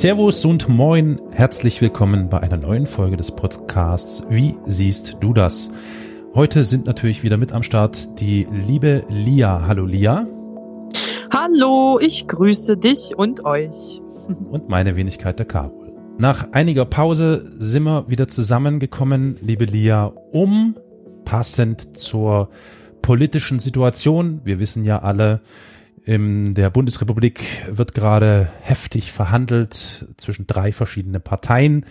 Servus und moin, herzlich willkommen bei einer neuen Folge des Podcasts Wie siehst du das? Heute sind natürlich wieder mit am Start die liebe Lia. Hallo Lia. Hallo, ich grüße dich und euch. Und meine Wenigkeit der Carol. Nach einiger Pause sind wir wieder zusammengekommen, liebe Lia, um passend zur politischen Situation, wir wissen ja alle, in der Bundesrepublik wird gerade heftig verhandelt zwischen drei verschiedenen Parteien,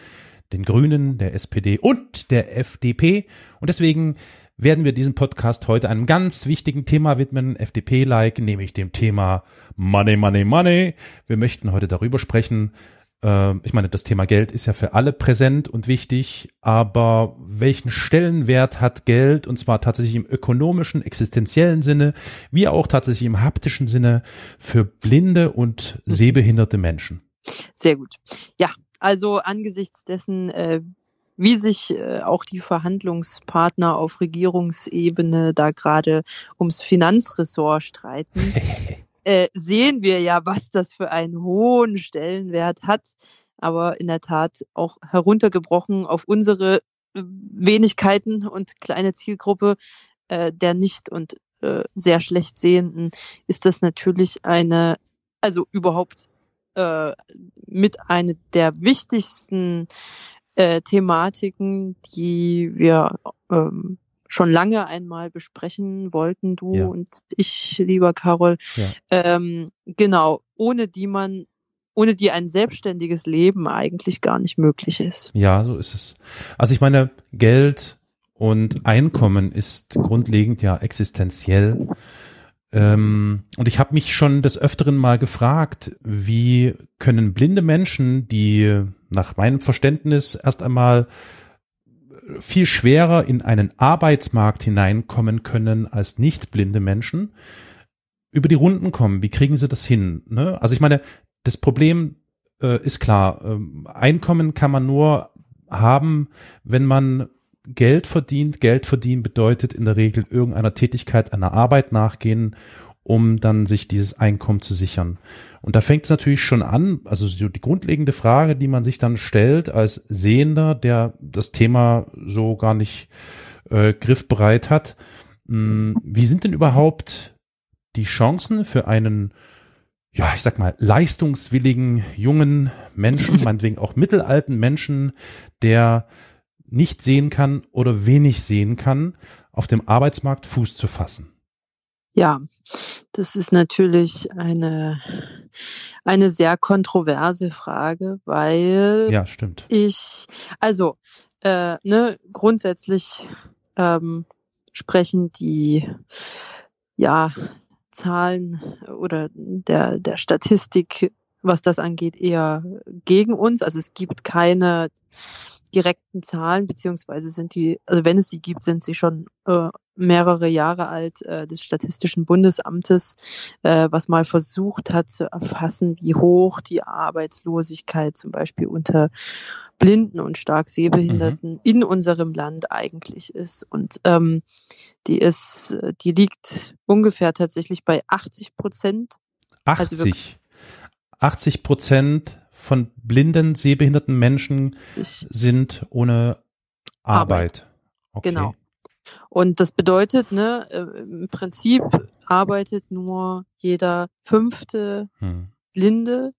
den Grünen, der SPD und der FDP. Und deswegen werden wir diesen Podcast heute einem ganz wichtigen Thema widmen, FDP-like, nämlich dem Thema Money, Money, Money. Wir möchten heute darüber sprechen, äh, ich meine, das Thema Geld ist ja für alle präsent und wichtig, aber welchen Stellenwert hat Geld und zwar tatsächlich im ökonomischen, existenziellen Sinne, wie auch tatsächlich im haptischen Sinne für blinde und mhm. sehbehinderte Menschen? Sehr gut. Ja, also angesichts dessen, äh, wie sich äh, auch die Verhandlungspartner auf Regierungsebene da gerade ums Finanzressort streiten, äh, sehen wir ja, was das für einen hohen Stellenwert hat. Aber in der Tat auch heruntergebrochen auf unsere äh, Wenigkeiten und kleine Zielgruppe äh, der nicht und äh, sehr schlecht Sehenden ist das natürlich eine, also überhaupt äh, mit einer der wichtigsten äh, Thematiken, die wir ähm, schon lange einmal besprechen wollten, du ja. und ich, lieber Carol. Ja. Ähm, genau, ohne die man, ohne die ein selbstständiges Leben eigentlich gar nicht möglich ist. Ja, so ist es. Also ich meine, Geld und Einkommen ist grundlegend ja existenziell. Ähm, und ich habe mich schon des Öfteren mal gefragt, wie können blinde Menschen, die nach meinem Verständnis erst einmal viel schwerer in einen Arbeitsmarkt hineinkommen können als nicht blinde Menschen, über die Runden kommen. Wie kriegen sie das hin? Ne? Also ich meine, das Problem äh, ist klar. Ähm, Einkommen kann man nur haben, wenn man Geld verdient. Geld verdienen bedeutet in der Regel irgendeiner Tätigkeit, einer Arbeit nachgehen, um dann sich dieses Einkommen zu sichern. Und da fängt es natürlich schon an, also die grundlegende Frage, die man sich dann stellt als Sehender, der das Thema so gar nicht äh, griffbereit hat, mh, hm, wie sind denn überhaupt die Chancen für einen, ja, ich sag mal, leistungswilligen jungen Menschen, meinetwegen auch mittelalten Menschen, der nicht sehen kann oder wenig sehen kann, auf dem Arbeitsmarkt Fuß zu fassen? Ja, das ist natürlich eine, eine sehr kontroverse Frage, weil ja, stimmt. ich, also, äh, ne, grundsätzlich ähm, sprechen die, ja, Zahlen oder der, der Statistik, was das angeht, eher gegen uns. Also es gibt keine direkten Zahlen, beziehungsweise sind die, also wenn es sie gibt, sind sie schon äh, mehrere Jahre alt äh, des Statistischen Bundesamtes, äh, was mal versucht hat zu erfassen, wie hoch die Arbeitslosigkeit zum Beispiel unter Blinden und stark Sehbehinderten mhm. in unserem Land eigentlich ist. Und ähm, die ist, die liegt ungefähr tatsächlich bei 80 Prozent. 80? Also 80 Prozent von blinden, sehbehinderten Menschen sind ohne Arbeit. Arbeit. Okay. Genau. Und das bedeutet, ne, äh, im Prinzip arbeitet nur jeder fünfte hm. Blinde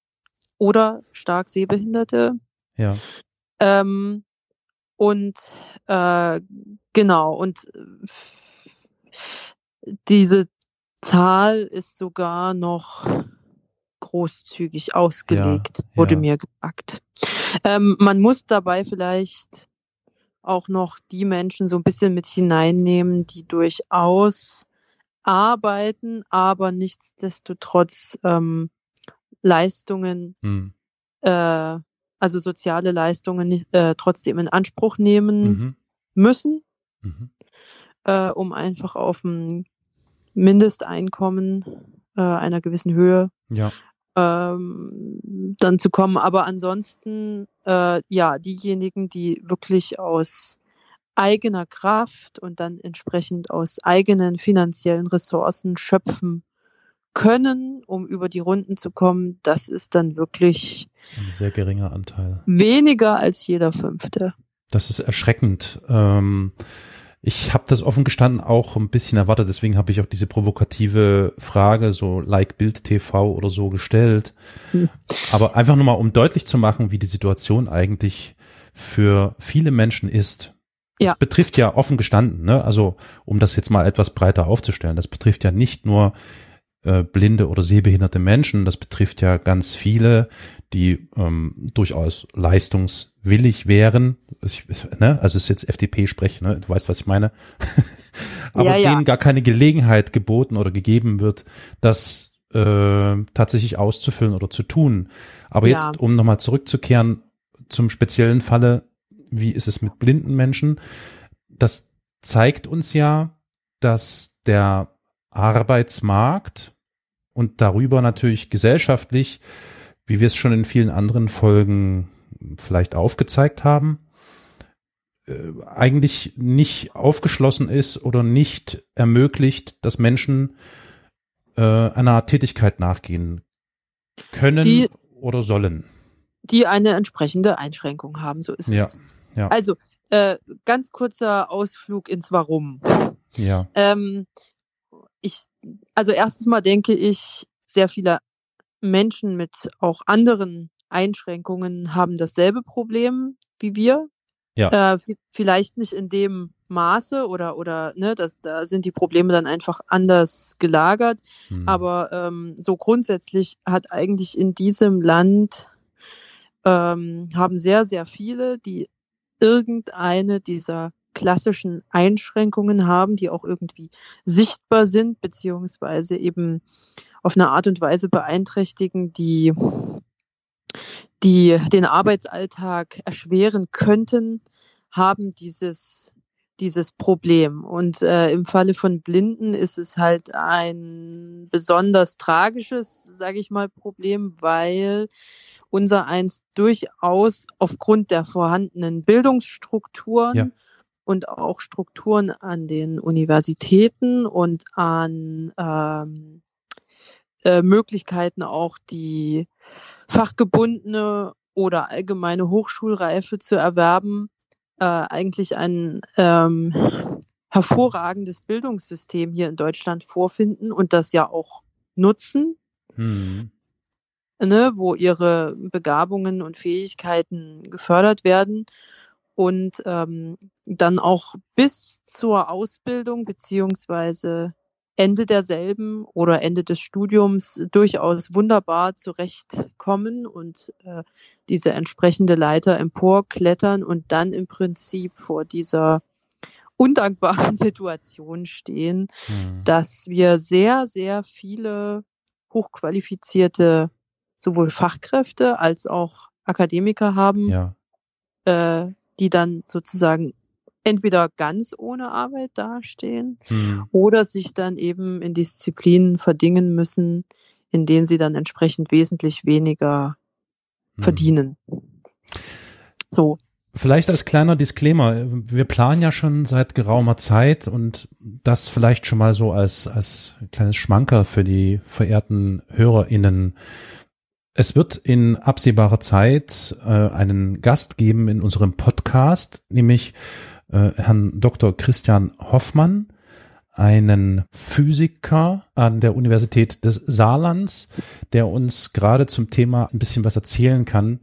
oder stark Sehbehinderte. Ja. Ähm, und äh, genau, und diese Zahl ist sogar noch großzügig ausgelegt, ja, wurde ja. mir gesagt. Ähm, man muss dabei vielleicht auch noch die Menschen so ein bisschen mit hineinnehmen, die durchaus arbeiten, aber nichtsdestotrotz ähm, Leistungen, hm. äh, also soziale Leistungen äh, trotzdem in Anspruch nehmen mhm. müssen, mhm. Äh, um einfach auf ein Mindesteinkommen äh, einer gewissen Höhe ja ähm, dann zu kommen. Aber ansonsten, äh, ja, diejenigen, die wirklich aus eigener Kraft und dann entsprechend aus eigenen finanziellen Ressourcen schöpfen können, um über die Runden zu kommen, das ist dann wirklich ein sehr geringer Anteil. Weniger als jeder fünfte. Das ist erschreckend. Ähm, ich habe das offen gestanden auch ein bisschen erwartet, deswegen habe ich auch diese provokative Frage, so like Bild TV oder so gestellt. Hm. Aber einfach nur mal, um deutlich zu machen, wie die Situation eigentlich für viele Menschen ist. Das ja. betrifft ja offen gestanden, ne? Also um das jetzt mal etwas breiter aufzustellen, das betrifft ja nicht nur äh, blinde oder sehbehinderte Menschen, das betrifft ja ganz viele, die ähm, durchaus leistungswillig wären. Ich, ne? Also es ist jetzt FDP-Sprech, ne? du weißt, was ich meine. Aber ja, ja. denen gar keine Gelegenheit geboten oder gegeben wird, das äh, tatsächlich auszufüllen oder zu tun. Aber ja. jetzt, um nochmal zurückzukehren zum speziellen Falle, wie ist es mit blinden Menschen? Das zeigt uns ja, dass der Arbeitsmarkt und darüber natürlich gesellschaftlich wie wir es schon in vielen anderen Folgen vielleicht aufgezeigt haben, äh, eigentlich nicht aufgeschlossen ist oder nicht ermöglicht, dass Menschen äh, einer Tätigkeit nachgehen können die, oder sollen. Die eine entsprechende Einschränkung haben, so ist ja, es. Ja. Also äh, ganz kurzer Ausflug ins Warum. Ja. Ähm, ich, also erstens mal denke ich, sehr viele Menschen mit auch anderen Einschränkungen haben dasselbe Problem wie wir. Ja. Äh, vielleicht nicht in dem Maße oder oder ne, das, da sind die Probleme dann einfach anders gelagert. Mhm. Aber ähm, so grundsätzlich hat eigentlich in diesem Land ähm, haben sehr sehr viele, die irgendeine dieser klassischen Einschränkungen haben, die auch irgendwie sichtbar sind, beziehungsweise eben auf eine Art und Weise beeinträchtigen, die, die den Arbeitsalltag erschweren könnten, haben dieses dieses Problem. Und äh, im Falle von Blinden ist es halt ein besonders tragisches, sage ich mal, Problem, weil unser eins durchaus aufgrund der vorhandenen Bildungsstrukturen ja. und auch Strukturen an den Universitäten und an ähm, äh, Möglichkeiten auch die fachgebundene oder allgemeine Hochschulreife zu erwerben, äh, eigentlich ein ähm, hervorragendes Bildungssystem hier in Deutschland vorfinden und das ja auch nutzen, hm. ne, wo ihre Begabungen und Fähigkeiten gefördert werden und ähm, dann auch bis zur Ausbildung beziehungsweise Ende derselben oder Ende des Studiums durchaus wunderbar zurechtkommen und äh, diese entsprechende Leiter emporklettern und dann im Prinzip vor dieser undankbaren Situation stehen, mhm. dass wir sehr, sehr viele hochqualifizierte sowohl Fachkräfte als auch Akademiker haben, ja. äh, die dann sozusagen entweder ganz ohne Arbeit dastehen hm. oder sich dann eben in Disziplinen verdingen müssen, in denen sie dann entsprechend wesentlich weniger hm. verdienen. So. Vielleicht als kleiner Disclaimer, wir planen ja schon seit geraumer Zeit und das vielleicht schon mal so als, als kleines Schmanker für die verehrten HörerInnen. Es wird in absehbarer Zeit äh, einen Gast geben in unserem Podcast, nämlich äh, Herrn Dr. Christian Hoffmann, einen Physiker an der Universität des Saarlands, der uns gerade zum Thema ein bisschen was erzählen kann.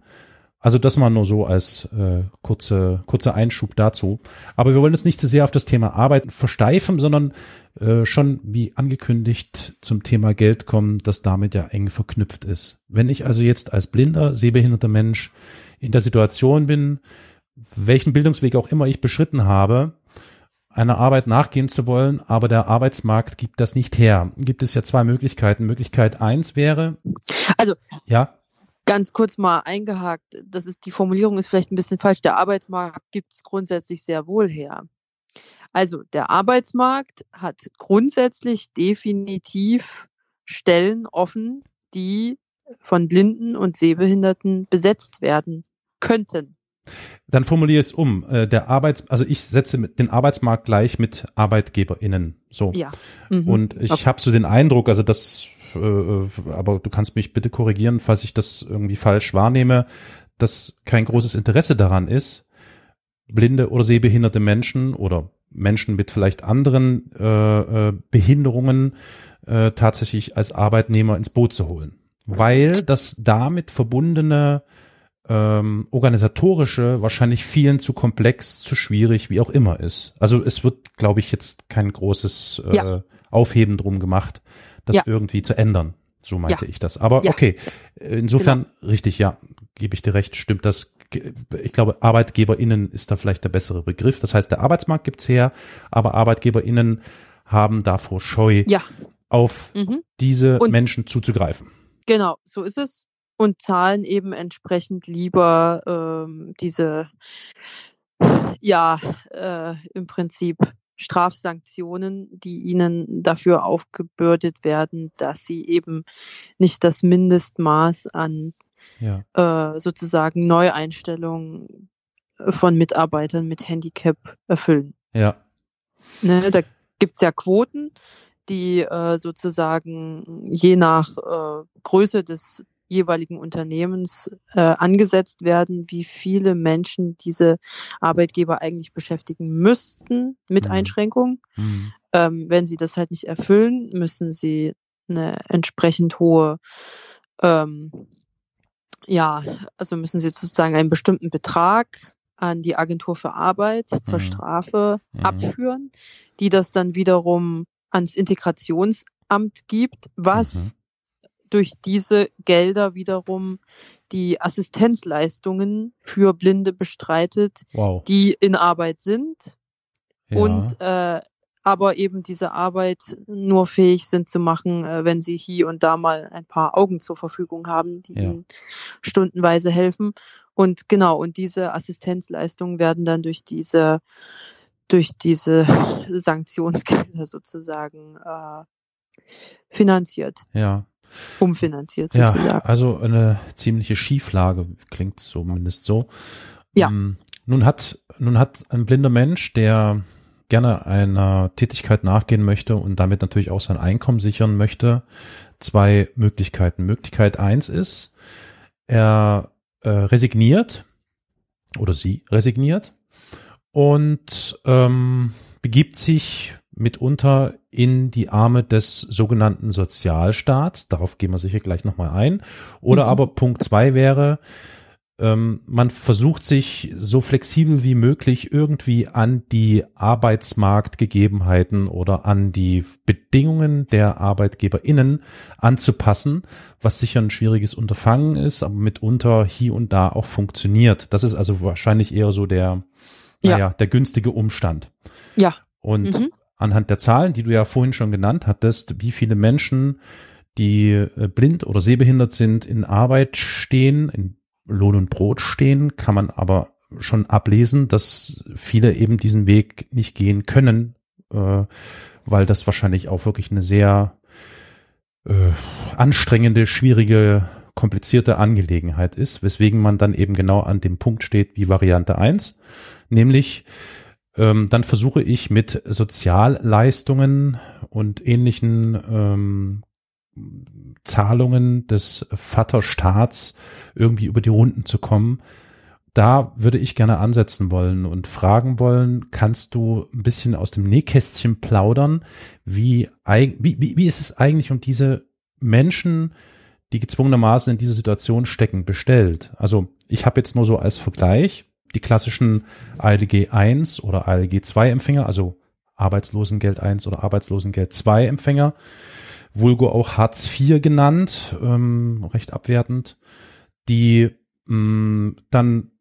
Also das mal nur so als äh, kurze, kurzer Einschub dazu. Aber wir wollen uns nicht zu sehr auf das Thema Arbeit versteifen, sondern äh, schon wie angekündigt zum Thema Geld kommen, das damit ja eng verknüpft ist. Wenn ich also jetzt als blinder, sehbehinderter Mensch in der Situation bin, welchen Bildungsweg auch immer ich beschritten habe, einer Arbeit nachgehen zu wollen, aber der Arbeitsmarkt gibt das nicht her. Gibt es ja zwei Möglichkeiten. Möglichkeit eins wäre. Also. Ja. Ganz kurz mal eingehakt. Das ist, die Formulierung ist vielleicht ein bisschen falsch. Der Arbeitsmarkt gibt es grundsätzlich sehr wohl her. Also, der Arbeitsmarkt hat grundsätzlich definitiv Stellen offen, die von Blinden und Sehbehinderten besetzt werden könnten. Dann formuliere ich es um. Äh, der Arbeits, also ich setze den Arbeitsmarkt gleich mit ArbeitgeberInnen. So. Ja. Mhm. Und ich okay. habe so den Eindruck, also das, äh, aber du kannst mich bitte korrigieren, falls ich das irgendwie falsch wahrnehme, dass kein großes Interesse daran ist, blinde oder sehbehinderte Menschen oder Menschen mit vielleicht anderen äh, äh, Behinderungen äh, tatsächlich als Arbeitnehmer ins Boot zu holen. Weil das damit verbundene ähm, organisatorische wahrscheinlich vielen zu komplex, zu schwierig, wie auch immer ist. Also es wird, glaube ich, jetzt kein großes äh, ja. Aufheben drum gemacht, das ja. irgendwie zu ändern. So meinte ja. ich das. Aber okay, insofern genau. richtig, ja, gebe ich dir recht, stimmt das. Ich glaube, ArbeitgeberInnen ist da vielleicht der bessere Begriff. Das heißt, der Arbeitsmarkt gibt's her, aber ArbeitgeberInnen haben davor Scheu, auf mhm. diese Und Menschen zuzugreifen. Genau, so ist es und zahlen eben entsprechend lieber ähm, diese, ja, äh, im Prinzip Strafsanktionen, die ihnen dafür aufgebürdet werden, dass sie eben nicht das Mindestmaß an ja. äh, sozusagen Neueinstellungen von Mitarbeitern mit Handicap erfüllen. Ja. Ne, da gibt's ja Quoten, die äh, sozusagen je nach äh, Größe des jeweiligen Unternehmens äh, angesetzt werden, wie viele Menschen diese Arbeitgeber eigentlich beschäftigen müssten mit mhm. Einschränkungen. Mhm. Ähm, wenn sie das halt nicht erfüllen, müssen sie eine entsprechend hohe ähm, ja, also müssen sie sozusagen einen bestimmten Betrag an die Agentur für Arbeit zur mhm. Strafe mhm. abführen, die das dann wiederum ans Integrationsamt gibt, was mhm durch diese Gelder wiederum die Assistenzleistungen für Blinde bestreitet, wow. die in Arbeit sind ja. und äh, aber eben diese Arbeit nur fähig sind zu machen, äh, wenn sie hier und da mal ein paar Augen zur Verfügung haben, die ja. ihnen stundenweise helfen. Und genau, und diese Assistenzleistungen werden dann durch diese durch diese Sanktionsgelder sozusagen äh, finanziert. Ja umfinanziert sozusagen. Ja, also eine ziemliche Schieflage, klingt zumindest so. Ja. Um, nun hat, nun hat ein blinder Mensch, der gerne einer Tätigkeit nachgehen möchte und damit natürlich auch sein Einkommen sichern möchte, zwei Möglichkeiten. Möglichkeit eins ist, er äh, resigniert oder sie resigniert und ähm, begibt sich mitunter in die Arme des sogenannten Sozialstaats. Darauf gehen wir sicher gleich nochmal ein. Oder mhm. aber Punkt zwei wäre, ähm, man versucht sich so flexibel wie möglich irgendwie an die Arbeitsmarktgegebenheiten oder an die Bedingungen der ArbeitgeberInnen anzupassen, was sicher ein schwieriges Unterfangen ist, aber mitunter hier und da auch funktioniert. Das ist also wahrscheinlich eher so der, ja. naja, der günstige Umstand. Ja. Und mhm anhand der Zahlen, die du ja vorhin schon genannt hattest, wie viele Menschen, die äh, blind oder sehbehindert sind, in Arbeit stehen, in Lohn und Brot stehen, kann man aber schon ablesen, dass viele eben diesen Weg nicht gehen können, äh, weil das wahrscheinlich auch wirklich eine sehr äh, anstrengende, schwierige, komplizierte Angelegenheit ist, weswegen man dann eben genau an dem Punkt steht wie Variante eins, nämlich ähm, dann versuche ich mit Sozialleistungen und ähnlichen ähm, Zahlungen des Vaterstaats irgendwie über die Runden zu kommen. Da würde ich gerne ansetzen wollen und fragen wollen, kannst du ein bisschen aus dem Nähkästchen plaudern? Wie, wie, wie, ist es eigentlich um diese Menschen, die gezwungenermaßen in dieser Situation stecken, bestellt? Also ich habe jetzt nur so als Vergleich, die klassischen ALG 1 oder ALG 2 Empfänger, also Arbeitslosengeld 1 oder Arbeitslosengeld 2 Empfänger, vulgo auch Hartz IV genannt, ähm, recht abwertend, die mh, mm, dann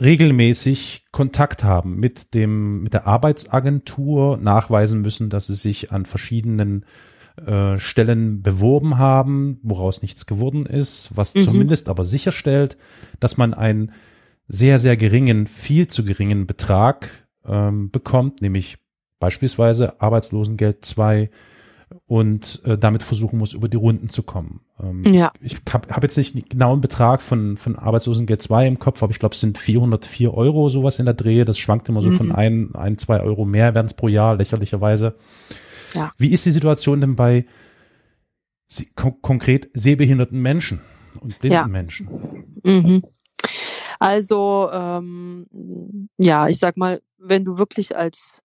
regelmäßig Kontakt haben mit dem mit der Arbeitsagentur, nachweisen müssen, dass sie sich an verschiedenen äh, Stellen beworben haben, woraus nichts geworden ist, was mhm. zumindest aber sicherstellt, dass man ein sehr, sehr geringen, viel zu geringen Betrag ähm, bekommt, nämlich beispielsweise Arbeitslosengeld 2 und äh, damit versuchen muss, über die Runden zu kommen. Ähm, ja. Ich habe hab jetzt nicht genau einen Betrag von, von Arbeitslosengeld 2 im Kopf, aber ich glaube, es sind 404 Euro sowas in der Drehe. Das schwankt immer so mhm. von ein, ein, zwei Euro mehr werden es pro Jahr, lächerlicherweise. Ja. Wie ist die Situation denn bei kon konkret sehbehinderten Menschen und blinden ja. Menschen? Mhm. Also ähm, ja, ich sag mal, wenn du wirklich als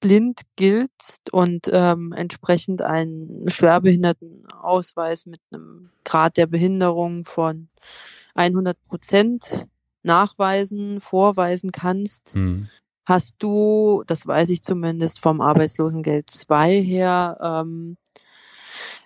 blind giltst und ähm, entsprechend einen Schwerbehindertenausweis mit einem Grad der Behinderung von 100 Prozent nachweisen, vorweisen kannst, mhm. hast du, das weiß ich zumindest vom Arbeitslosengeld 2 her, ähm,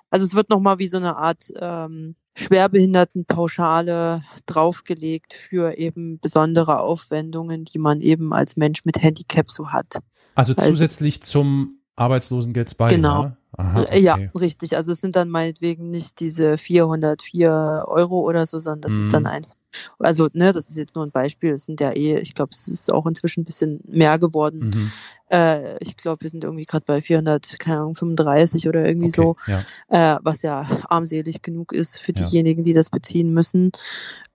also es wird nochmal wie so eine Art ähm, Schwerbehindertenpauschale draufgelegt für eben besondere Aufwendungen, die man eben als Mensch mit Handicap so hat. Also, also zusätzlich zum Arbeitslosengeld 2, Genau. Ja? Aha, okay. ja, richtig. Also es sind dann meinetwegen nicht diese 404 Euro oder so, sondern das mhm. ist dann mhm. einfach, also ne, das ist jetzt nur ein Beispiel, es sind ja eh, ich glaube, es ist auch inzwischen ein bisschen mehr geworden. Mhm. Äh, ich glaube, wir sind irgendwie gerade bei 400, keine Ahnung, 35 oder irgendwie okay, so, ja. Äh, was ja armselig genug ist für diejenigen, die das beziehen müssen.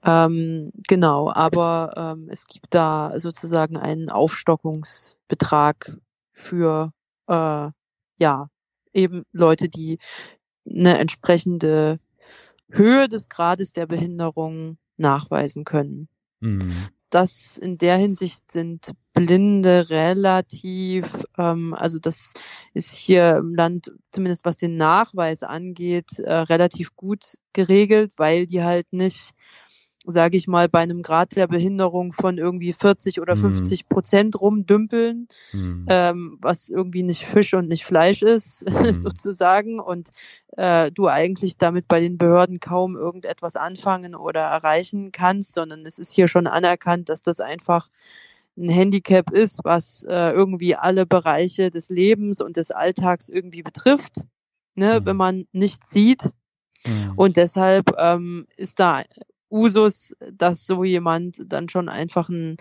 Ähm, genau, aber ähm, es gibt da sozusagen einen Aufstockungsbetrag für äh, ja eben Leute, die eine entsprechende Höhe des Grades der Behinderung nachweisen können. Mhm. Das in der Hinsicht sind Blinde relativ, ähm, also das ist hier im Land, zumindest was den Nachweis angeht, äh, relativ gut geregelt, weil die halt nicht sage ich mal, bei einem Grad der Behinderung von irgendwie 40 oder 50 mhm. Prozent rumdümpeln, mhm. ähm, was irgendwie nicht Fisch und nicht Fleisch ist, mhm. sozusagen, und äh, du eigentlich damit bei den Behörden kaum irgendetwas anfangen oder erreichen kannst, sondern es ist hier schon anerkannt, dass das einfach ein Handicap ist, was äh, irgendwie alle Bereiche des Lebens und des Alltags irgendwie betrifft, ne, wenn mhm. man nichts sieht. Mhm. Und deshalb ähm, ist da Usus, dass so jemand dann schon einfach ein,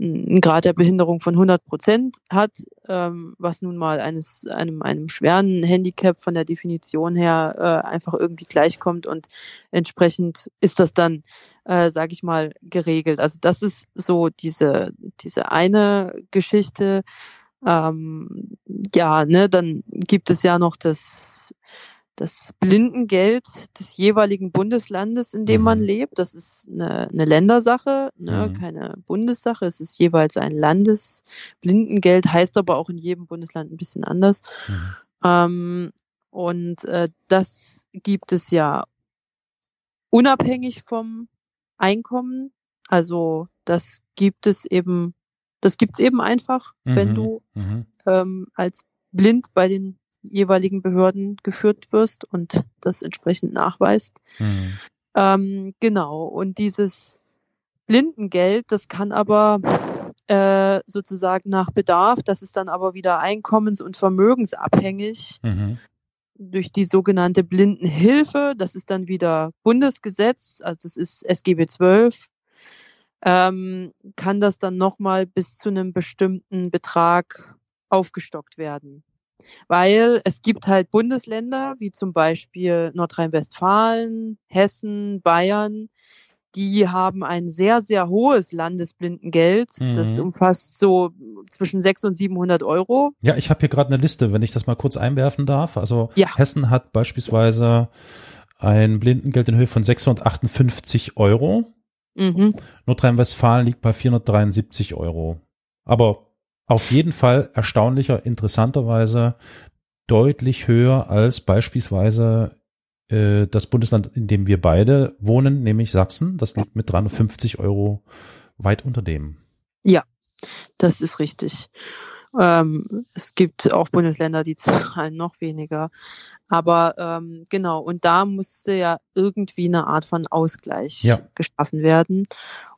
ein Grad der Behinderung von 100 Prozent hat, ähm, was nun mal eines, einem, einem schweren Handicap von der Definition her äh, einfach irgendwie gleichkommt und entsprechend ist das dann, äh, sage ich mal, geregelt. Also das ist so diese, diese eine Geschichte. Ähm, ja, ne, dann gibt es ja noch das das Blindengeld des jeweiligen Bundeslandes, in dem mhm. man lebt. Das ist eine, eine Ländersache, ne, mhm. keine Bundessache. Es ist jeweils ein Landesblindengeld, heißt aber auch in jedem Bundesland ein bisschen anders. Mhm. Ähm, und äh, das gibt es ja unabhängig vom Einkommen. Also das gibt es eben, das gibt's eben einfach, wenn mhm. du mhm. ähm, als blind bei den jeweiligen Behörden geführt wirst und das entsprechend nachweist. Mhm. Ähm, genau. Und dieses Blindengeld, das kann aber äh, sozusagen nach Bedarf, das ist dann aber wieder einkommens- und vermögensabhängig. Mhm. Durch die sogenannte Blindenhilfe, das ist dann wieder Bundesgesetz, also das ist SGB 12, ähm, kann das dann nochmal bis zu einem bestimmten Betrag aufgestockt werden weil es gibt halt Bundesländer wie zum Beispiel Nordrhein-Westfalen, Hessen, Bayern, die haben ein sehr, sehr hohes Landesblindengeld. Mhm. Das umfasst so zwischen 600 und 700 Euro. Ja, ich habe hier gerade eine Liste, wenn ich das mal kurz einwerfen darf. Also ja. Hessen hat beispielsweise ein Blindengeld in Höhe von 658 Euro. Mhm. Nordrhein-Westfalen liegt bei 473 Euro. Aber auf jeden Fall erstaunlicher, interessanterweise deutlich höher als beispielsweise äh, das Bundesland, in dem wir beide wohnen, nämlich Sachsen. Das liegt mit 350 Euro weit unter dem. Ja, das ist richtig. Ähm, es gibt auch Bundesländer, die zahlen noch weniger. Aber ähm, genau, und da musste ja irgendwie eine Art von Ausgleich ja. geschaffen werden.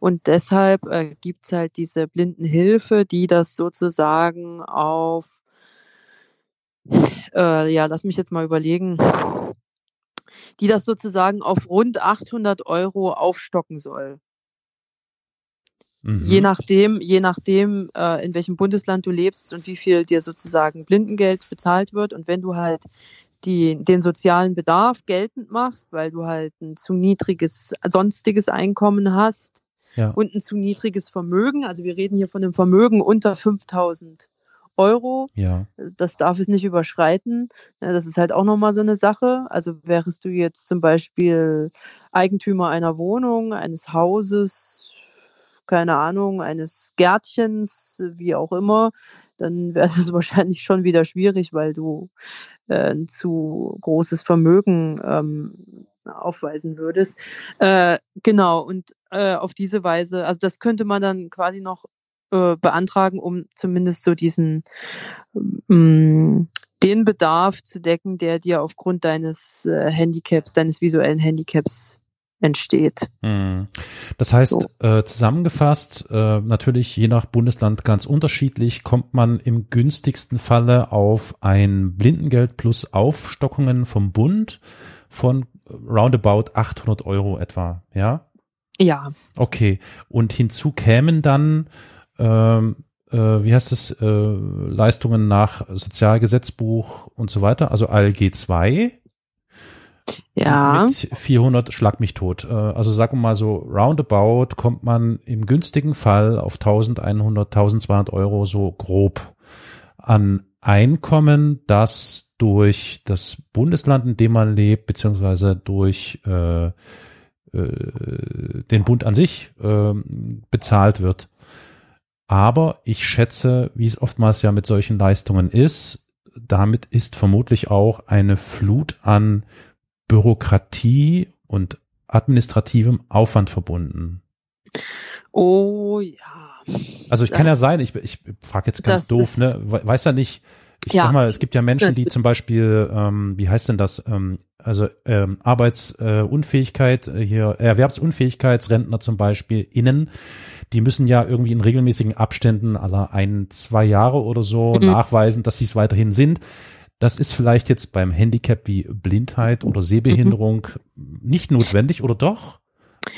Und deshalb äh, gibt's halt diese Blindenhilfe, die das sozusagen auf, äh, ja, lass mich jetzt mal überlegen, die das sozusagen auf rund 800 Euro aufstocken soll. Mhm. Je nachdem, je nachdem, äh, in welchem Bundesland du lebst und wie viel dir sozusagen Blindengeld bezahlt wird. Und wenn du halt die, den sozialen Bedarf geltend machst, weil du halt ein zu niedriges sonstiges Einkommen hast ja. und ein zu niedriges Vermögen. Also wir reden hier von einem Vermögen unter 5000 Euro. Ja. Das darf es nicht überschreiten. Ja, das ist halt auch nochmal so eine Sache. Also wärst du jetzt zum Beispiel Eigentümer einer Wohnung, eines Hauses, keine Ahnung, eines Gärtchens, wie auch immer, dann wäre es wahrscheinlich schon wieder schwierig, weil du äh, ein zu großes Vermögen ähm, aufweisen würdest. Äh, genau, und äh, auf diese Weise, also das könnte man dann quasi noch äh, beantragen, um zumindest so diesen ähm, den Bedarf zu decken, der dir aufgrund deines äh, Handicaps, deines visuellen Handicaps entsteht. Hm. Das heißt, so. äh, zusammengefasst, äh, natürlich je nach Bundesland ganz unterschiedlich, kommt man im günstigsten Falle auf ein Blindengeld plus Aufstockungen vom Bund von roundabout 800 Euro etwa, ja? Ja. Okay. Und hinzu kämen dann, ähm, äh, wie heißt es, äh, Leistungen nach Sozialgesetzbuch und so weiter, also ALG 2 ja. Mit 400 schlag mich tot. Äh, also sagen wir mal so, roundabout kommt man im günstigen Fall auf 1100, 1200 Euro so grob an Einkommen, das durch das Bundesland, in dem man lebt, beziehungsweise durch äh, äh, den Bund an sich äh, bezahlt wird. Aber ich schätze, wie es oftmals ja mit solchen Leistungen ist, damit ist vermutlich auch eine Flut an Bürokratie und administrativem Aufwand verbunden. Oh ja. Also ich das, kann ja sein, ich, ich frage jetzt ganz doof, ne? Weiß ja nicht, ich ja. sag mal, es gibt ja Menschen, die zum Beispiel, ähm, wie heißt denn das, ähm, also ähm, Arbeitsunfähigkeit, äh, hier Erwerbsunfähigkeitsrentner zum Beispiel innen, die müssen ja irgendwie in regelmäßigen Abständen aller ein, zwei Jahre oder so mhm. nachweisen, dass sie es weiterhin sind. Das ist vielleicht jetzt beim Handicap wie Blindheit oder Sehbehinderung mhm. nicht notwendig oder doch?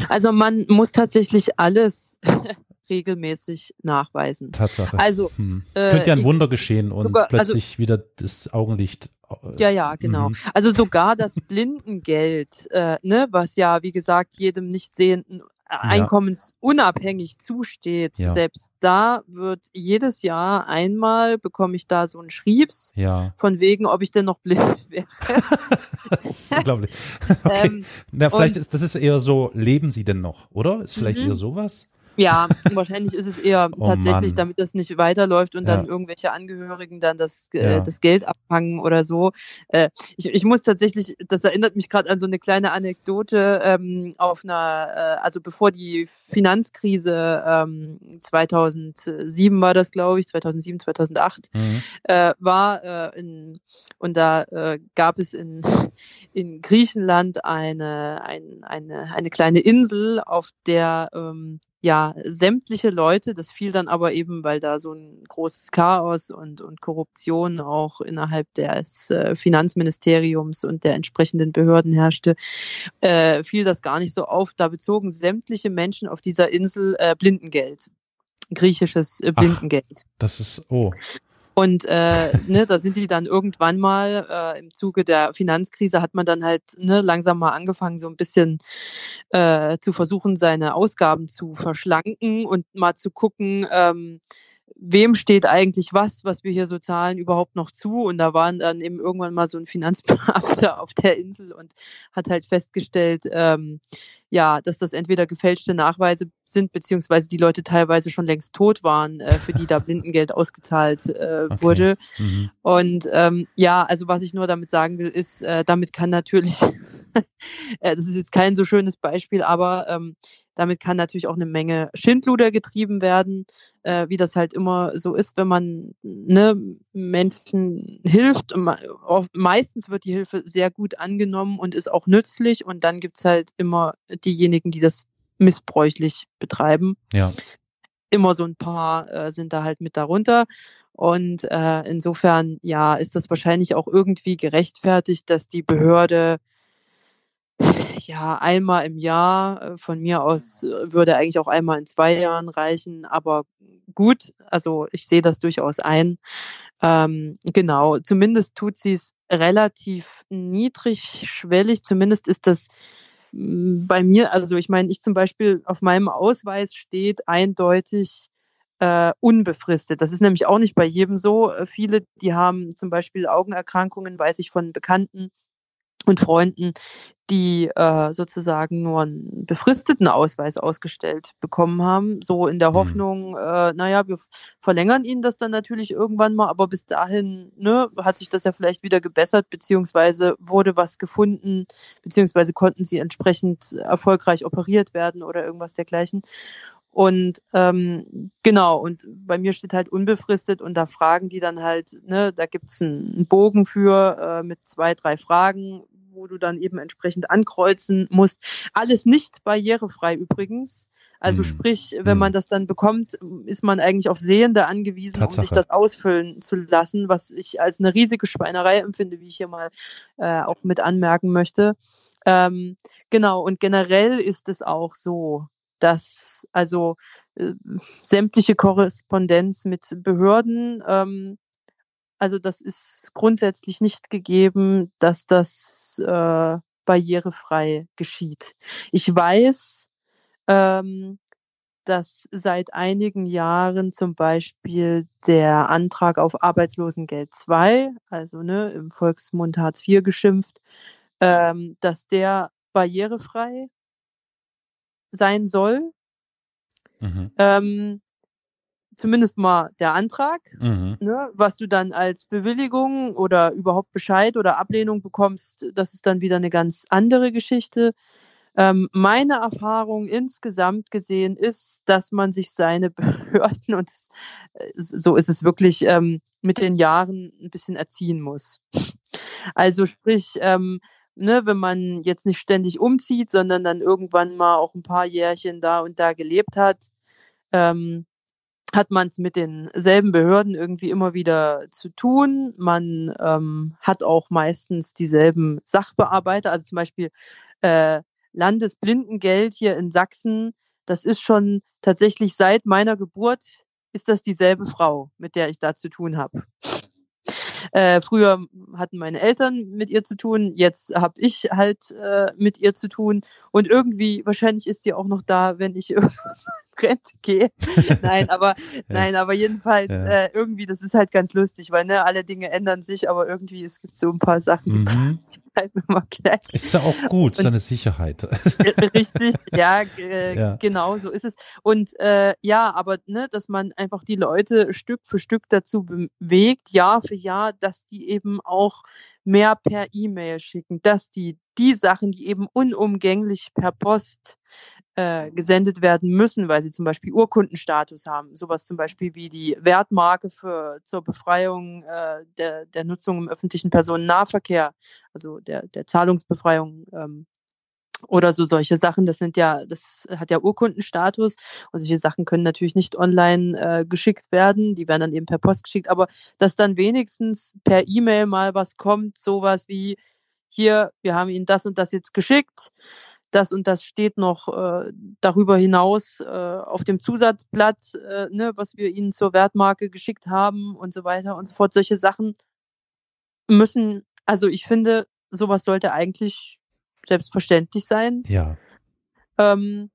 Also man muss tatsächlich alles regelmäßig nachweisen. Tatsache. Also hm. äh, Könnte ja ein Wunder geschehen und sogar, also plötzlich also, wieder das Augenlicht. Äh, ja, ja, genau. Mhm. Also sogar das Blindengeld, äh, ne, was ja wie gesagt jedem nicht sehenden einkommensunabhängig zusteht. Ja. Selbst da wird jedes Jahr einmal bekomme ich da so einen Schriebs ja. von wegen, ob ich denn noch blind wäre. das ist unglaublich. Okay. Ähm, Na, vielleicht ist das ist eher so, leben Sie denn noch, oder? Ist vielleicht mhm. eher sowas? Ja, wahrscheinlich ist es eher oh tatsächlich, Mann. damit das nicht weiterläuft und ja. dann irgendwelche Angehörigen dann das, äh, ja. das Geld abfangen oder so. Äh, ich, ich muss tatsächlich, das erinnert mich gerade an so eine kleine Anekdote ähm, auf einer, äh, also bevor die Finanzkrise ähm, 2007 war das, glaube ich, 2007, 2008 mhm. äh, war äh, in, und da äh, gab es in, in Griechenland eine, ein, eine, eine kleine Insel, auf der ähm, ja, sämtliche Leute, das fiel dann aber eben, weil da so ein großes Chaos und, und Korruption auch innerhalb des äh, Finanzministeriums und der entsprechenden Behörden herrschte, äh, fiel das gar nicht so auf. Da bezogen sämtliche Menschen auf dieser Insel äh, Blindengeld griechisches äh, Blindengeld. Ach, das ist, oh. Und äh, ne, da sind die dann irgendwann mal äh, im Zuge der Finanzkrise hat man dann halt ne, langsam mal angefangen, so ein bisschen äh, zu versuchen, seine Ausgaben zu verschlanken und mal zu gucken, ähm, wem steht eigentlich was, was wir hier so zahlen, überhaupt noch zu. Und da waren dann eben irgendwann mal so ein Finanzbeamter auf der Insel und hat halt festgestellt, ähm, ja, dass das entweder gefälschte Nachweise sind, beziehungsweise die Leute teilweise schon längst tot waren, äh, für die da Blindengeld ausgezahlt äh, okay. wurde. Mhm. Und ähm, ja, also was ich nur damit sagen will, ist, äh, damit kann natürlich, äh, das ist jetzt kein so schönes Beispiel, aber ähm, damit kann natürlich auch eine Menge Schindluder getrieben werden, äh, wie das halt immer so ist, wenn man ne, Menschen hilft. Meistens wird die Hilfe sehr gut angenommen und ist auch nützlich und dann gibt's halt immer diejenigen, die das missbräuchlich betreiben. Ja. Immer so ein paar äh, sind da halt mit darunter. Und äh, insofern, ja, ist das wahrscheinlich auch irgendwie gerechtfertigt, dass die Behörde ja, einmal im Jahr, äh, von mir aus äh, würde eigentlich auch einmal in zwei Jahren reichen, aber gut, also ich sehe das durchaus ein. Ähm, genau, zumindest tut sie es relativ niedrigschwellig. Zumindest ist das bei mir, also ich meine, ich zum Beispiel auf meinem Ausweis steht eindeutig äh, unbefristet. Das ist nämlich auch nicht bei jedem so. Äh, viele, die haben zum Beispiel Augenerkrankungen, weiß ich von Bekannten, und Freunden, die äh, sozusagen nur einen befristeten Ausweis ausgestellt bekommen haben, so in der mhm. Hoffnung, äh, naja, wir verlängern ihnen das dann natürlich irgendwann mal, aber bis dahin ne, hat sich das ja vielleicht wieder gebessert, beziehungsweise wurde was gefunden, beziehungsweise konnten sie entsprechend erfolgreich operiert werden oder irgendwas dergleichen. Und ähm, genau, und bei mir steht halt unbefristet und da fragen die dann halt, ne, da gibt's einen Bogen für äh, mit zwei, drei Fragen, wo du dann eben entsprechend ankreuzen musst. Alles nicht barrierefrei übrigens. Also hm. sprich, wenn man das dann bekommt, ist man eigentlich auf Sehende angewiesen, Tatsache. um sich das ausfüllen zu lassen, was ich als eine riesige Schweinerei empfinde, wie ich hier mal äh, auch mit anmerken möchte. Ähm, genau, und generell ist es auch so, dass also äh, sämtliche Korrespondenz mit Behörden ähm, also das ist grundsätzlich nicht gegeben, dass das äh, barrierefrei geschieht. Ich weiß, ähm, dass seit einigen Jahren zum Beispiel der Antrag auf Arbeitslosengeld 2, also ne, im Volksmund Hartz IV geschimpft, ähm, dass der barrierefrei sein soll. Mhm. Ähm, zumindest mal der Antrag, mhm. ne, was du dann als Bewilligung oder überhaupt Bescheid oder Ablehnung bekommst, das ist dann wieder eine ganz andere Geschichte. Ähm, meine Erfahrung insgesamt gesehen ist, dass man sich seine Behörden, und das, äh, so ist es wirklich, ähm, mit den Jahren ein bisschen erziehen muss. Also sprich, ähm, ne, wenn man jetzt nicht ständig umzieht, sondern dann irgendwann mal auch ein paar Jährchen da und da gelebt hat, ähm, hat man es mit denselben Behörden irgendwie immer wieder zu tun. Man ähm, hat auch meistens dieselben Sachbearbeiter, also zum Beispiel äh, Landesblindengeld hier in Sachsen. Das ist schon tatsächlich seit meiner Geburt ist das dieselbe Frau, mit der ich da zu tun habe. Äh, früher hatten meine Eltern mit ihr zu tun, jetzt habe ich halt äh, mit ihr zu tun und irgendwie, wahrscheinlich ist sie auch noch da, wenn ich irgendwann Rente gehe. nein, aber ja. nein, aber jedenfalls ja. äh, irgendwie, das ist halt ganz lustig, weil ne, alle Dinge ändern sich, aber irgendwie es gibt so ein paar Sachen, die, mhm. die bleiben immer gleich. Ist ja auch gut, so eine Sicherheit. richtig, ja, äh, ja, genau so ist es. Und äh, ja, aber ne, dass man einfach die Leute Stück für Stück dazu bewegt, Jahr für Jahr, dass die eben auch mehr per E-Mail schicken, dass die die Sachen, die eben unumgänglich per Post äh, gesendet werden müssen, weil sie zum Beispiel Urkundenstatus haben. Sowas zum Beispiel wie die Wertmarke für, zur Befreiung äh, der, der Nutzung im öffentlichen Personennahverkehr, also der, der Zahlungsbefreiung ähm, oder so solche Sachen. Das sind ja, das hat ja Urkundenstatus und solche Sachen können natürlich nicht online äh, geschickt werden. Die werden dann eben per Post geschickt, aber dass dann wenigstens per E-Mail mal was kommt, sowas wie hier, wir haben Ihnen das und das jetzt geschickt das und das steht noch äh, darüber hinaus äh, auf dem Zusatzblatt, äh, ne, was wir ihnen zur Wertmarke geschickt haben und so weiter und so fort. Solche Sachen müssen, also ich finde, sowas sollte eigentlich selbstverständlich sein. Ja. Ähm,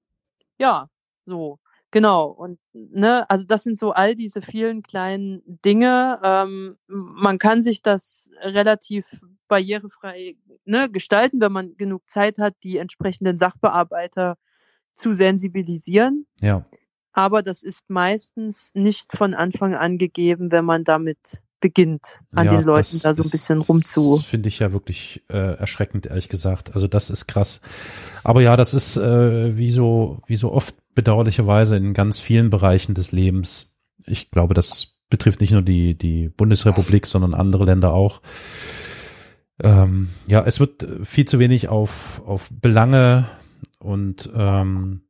ja, so. Genau, und ne, also das sind so all diese vielen kleinen Dinge. Ähm, man kann sich das relativ barrierefrei ne, gestalten, wenn man genug Zeit hat, die entsprechenden Sachbearbeiter zu sensibilisieren. Ja. Aber das ist meistens nicht von Anfang an gegeben, wenn man damit beginnt, an ja, den Leuten da so ein bisschen rumzu. Finde ich ja wirklich äh, erschreckend, ehrlich gesagt. Also das ist krass. Aber ja, das ist äh, wie so wie so oft bedauerlicherweise in ganz vielen Bereichen des Lebens. Ich glaube, das betrifft nicht nur die die Bundesrepublik, sondern andere Länder auch. Ähm, ja, es wird viel zu wenig auf auf Belange und ähm,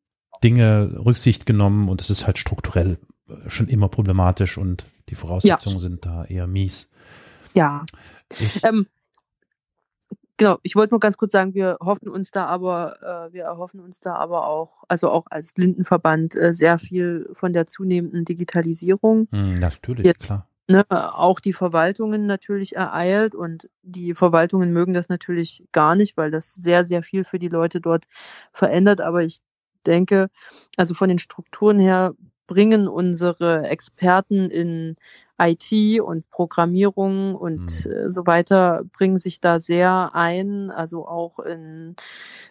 Dinge Rücksicht genommen und es ist halt strukturell schon immer problematisch und die Voraussetzungen ja. sind da eher mies. Ja. Ähm, genau, ich wollte nur ganz kurz sagen, wir hoffen uns da aber, äh, wir erhoffen uns da aber auch, also auch als Blindenverband, äh, sehr viel von der zunehmenden Digitalisierung. Hm, natürlich, Jetzt, klar. ne, auch die Verwaltungen natürlich ereilt und die Verwaltungen mögen das natürlich gar nicht, weil das sehr, sehr viel für die Leute dort verändert. Aber ich denke, also von den Strukturen her bringen unsere Experten in IT und Programmierung und mhm. äh, so weiter bringen sich da sehr ein, also auch in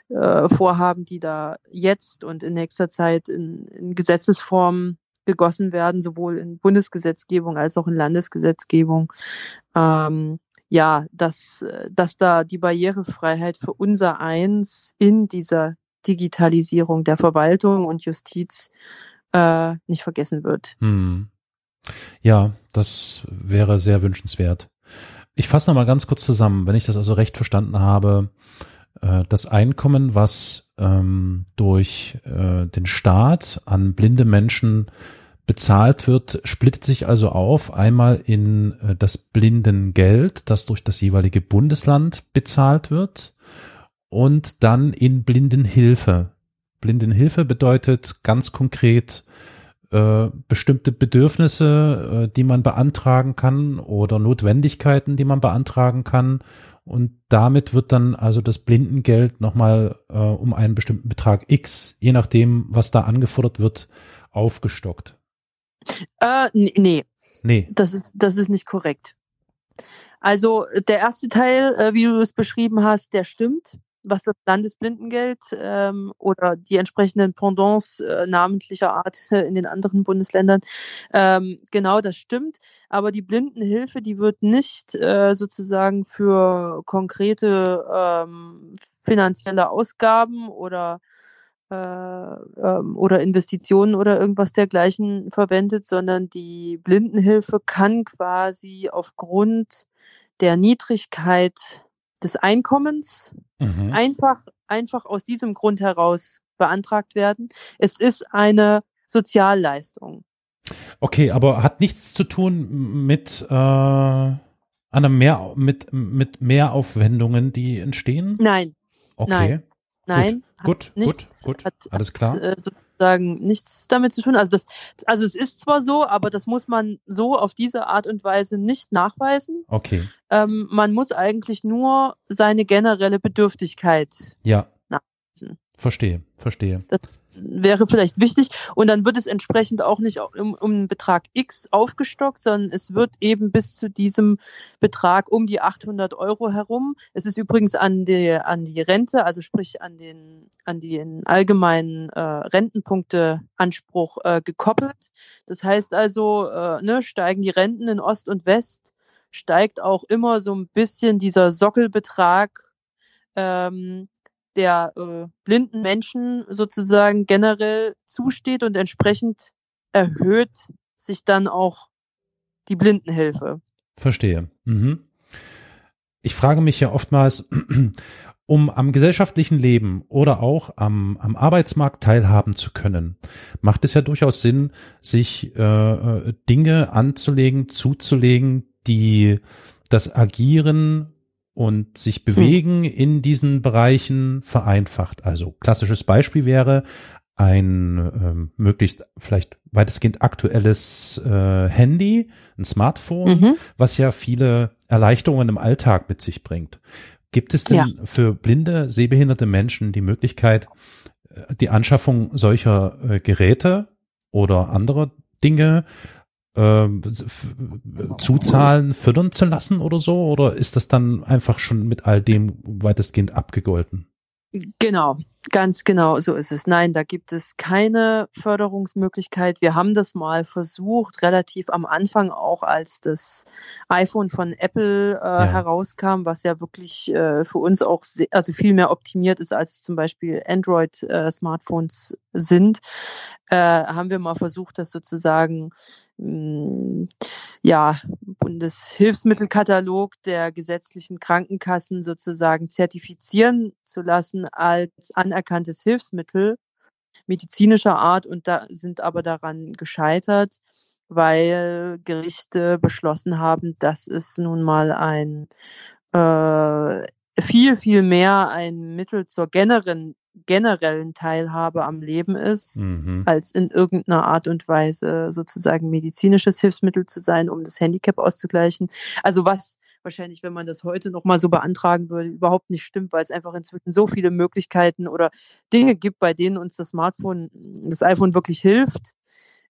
äh, Vorhaben, die da jetzt und in nächster Zeit in, in Gesetzesform gegossen werden, sowohl in Bundesgesetzgebung als auch in Landesgesetzgebung. Ähm, ja, dass, dass da die Barrierefreiheit für unser Eins in dieser Digitalisierung der Verwaltung und Justiz äh, nicht vergessen wird. Hm. Ja, das wäre sehr wünschenswert. Ich fasse nochmal ganz kurz zusammen, wenn ich das also recht verstanden habe. Äh, das Einkommen, was ähm, durch äh, den Staat an blinde Menschen bezahlt wird, splittet sich also auf einmal in äh, das Blindengeld, das durch das jeweilige Bundesland bezahlt wird und dann in Blindenhilfe. Blindenhilfe bedeutet ganz konkret äh, bestimmte Bedürfnisse, äh, die man beantragen kann oder Notwendigkeiten, die man beantragen kann. Und damit wird dann also das Blindengeld nochmal äh, um einen bestimmten Betrag X, je nachdem, was da angefordert wird, aufgestockt. Äh, nee. Nee. Das ist, das ist nicht korrekt. Also der erste Teil, äh, wie du es beschrieben hast, der stimmt was das Landesblindengeld ähm, oder die entsprechenden Pendants äh, namentlicher Art äh, in den anderen Bundesländern. Ähm, genau, das stimmt. Aber die Blindenhilfe, die wird nicht äh, sozusagen für konkrete ähm, finanzielle Ausgaben oder äh, ähm, oder Investitionen oder irgendwas dergleichen verwendet, sondern die Blindenhilfe kann quasi aufgrund der Niedrigkeit des Einkommens mhm. einfach, einfach aus diesem Grund heraus beantragt werden. Es ist eine Sozialleistung. Okay, aber hat nichts zu tun mit äh, einer mehr mit mit Mehraufwendungen, die entstehen? Nein. Okay. Nein. Nein, gut, gut, nichts, gut, gut. Hat, alles klar. Äh, sozusagen nichts damit zu tun. Also das, also es ist zwar so, aber das muss man so auf diese Art und Weise nicht nachweisen. Okay. Ähm, man muss eigentlich nur seine generelle Bedürftigkeit ja. nachweisen. Verstehe, verstehe. Das wäre vielleicht wichtig. Und dann wird es entsprechend auch nicht um, um Betrag X aufgestockt, sondern es wird eben bis zu diesem Betrag um die 800 Euro herum. Es ist übrigens an die, an die Rente, also sprich an den, an den allgemeinen äh, Rentenpunkteanspruch äh, gekoppelt. Das heißt also, äh, ne, steigen die Renten in Ost und West, steigt auch immer so ein bisschen dieser Sockelbetrag ähm, der äh, blinden Menschen sozusagen generell zusteht und entsprechend erhöht sich dann auch die Blindenhilfe. Verstehe. Mhm. Ich frage mich ja oftmals, um am gesellschaftlichen Leben oder auch am, am Arbeitsmarkt teilhaben zu können, macht es ja durchaus Sinn, sich äh, äh Dinge anzulegen, zuzulegen, die das Agieren und sich bewegen hm. in diesen Bereichen vereinfacht. Also klassisches Beispiel wäre ein ähm, möglichst vielleicht weitestgehend aktuelles äh, Handy, ein Smartphone, mhm. was ja viele Erleichterungen im Alltag mit sich bringt. Gibt es denn ja. für blinde, sehbehinderte Menschen die Möglichkeit, äh, die Anschaffung solcher äh, Geräte oder andere Dinge äh, Zuzahlen fördern zu lassen oder so? Oder ist das dann einfach schon mit all dem weitestgehend abgegolten? Genau, ganz genau, so ist es. Nein, da gibt es keine Förderungsmöglichkeit. Wir haben das mal versucht, relativ am Anfang auch, als das iPhone von Apple äh, ja. herauskam, was ja wirklich äh, für uns auch sehr, also viel mehr optimiert ist, als zum Beispiel Android-Smartphones äh, sind, äh, haben wir mal versucht, das sozusagen hm, ja, Bundeshilfsmittelkatalog der gesetzlichen Krankenkassen sozusagen zertifizieren zu lassen als anerkanntes Hilfsmittel medizinischer Art. Und da sind aber daran gescheitert, weil Gerichte beschlossen haben, dass es nun mal ein äh, viel, viel mehr ein Mittel zur generellen generellen Teilhabe am Leben ist, Mhm. als in irgendeiner Art und Weise sozusagen medizinisches Hilfsmittel zu sein, um das Handicap auszugleichen. Also was wahrscheinlich, wenn man das heute nochmal so beantragen würde, überhaupt nicht stimmt, weil es einfach inzwischen so viele Möglichkeiten oder Dinge gibt, bei denen uns das Smartphone, das iPhone wirklich hilft,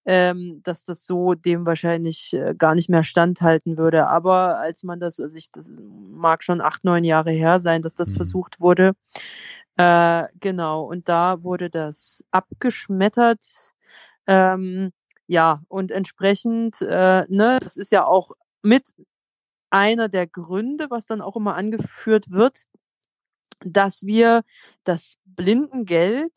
ähm, dass das so dem wahrscheinlich äh, gar nicht mehr standhalten würde. Aber als man das, also ich, das mag schon acht, neun Jahre her sein, dass das Mhm. versucht wurde, äh, genau, und da wurde das abgeschmettert. Ähm, ja, und entsprechend, äh, ne, das ist ja auch mit einer der Gründe, was dann auch immer angeführt wird, dass wir das Blindengeld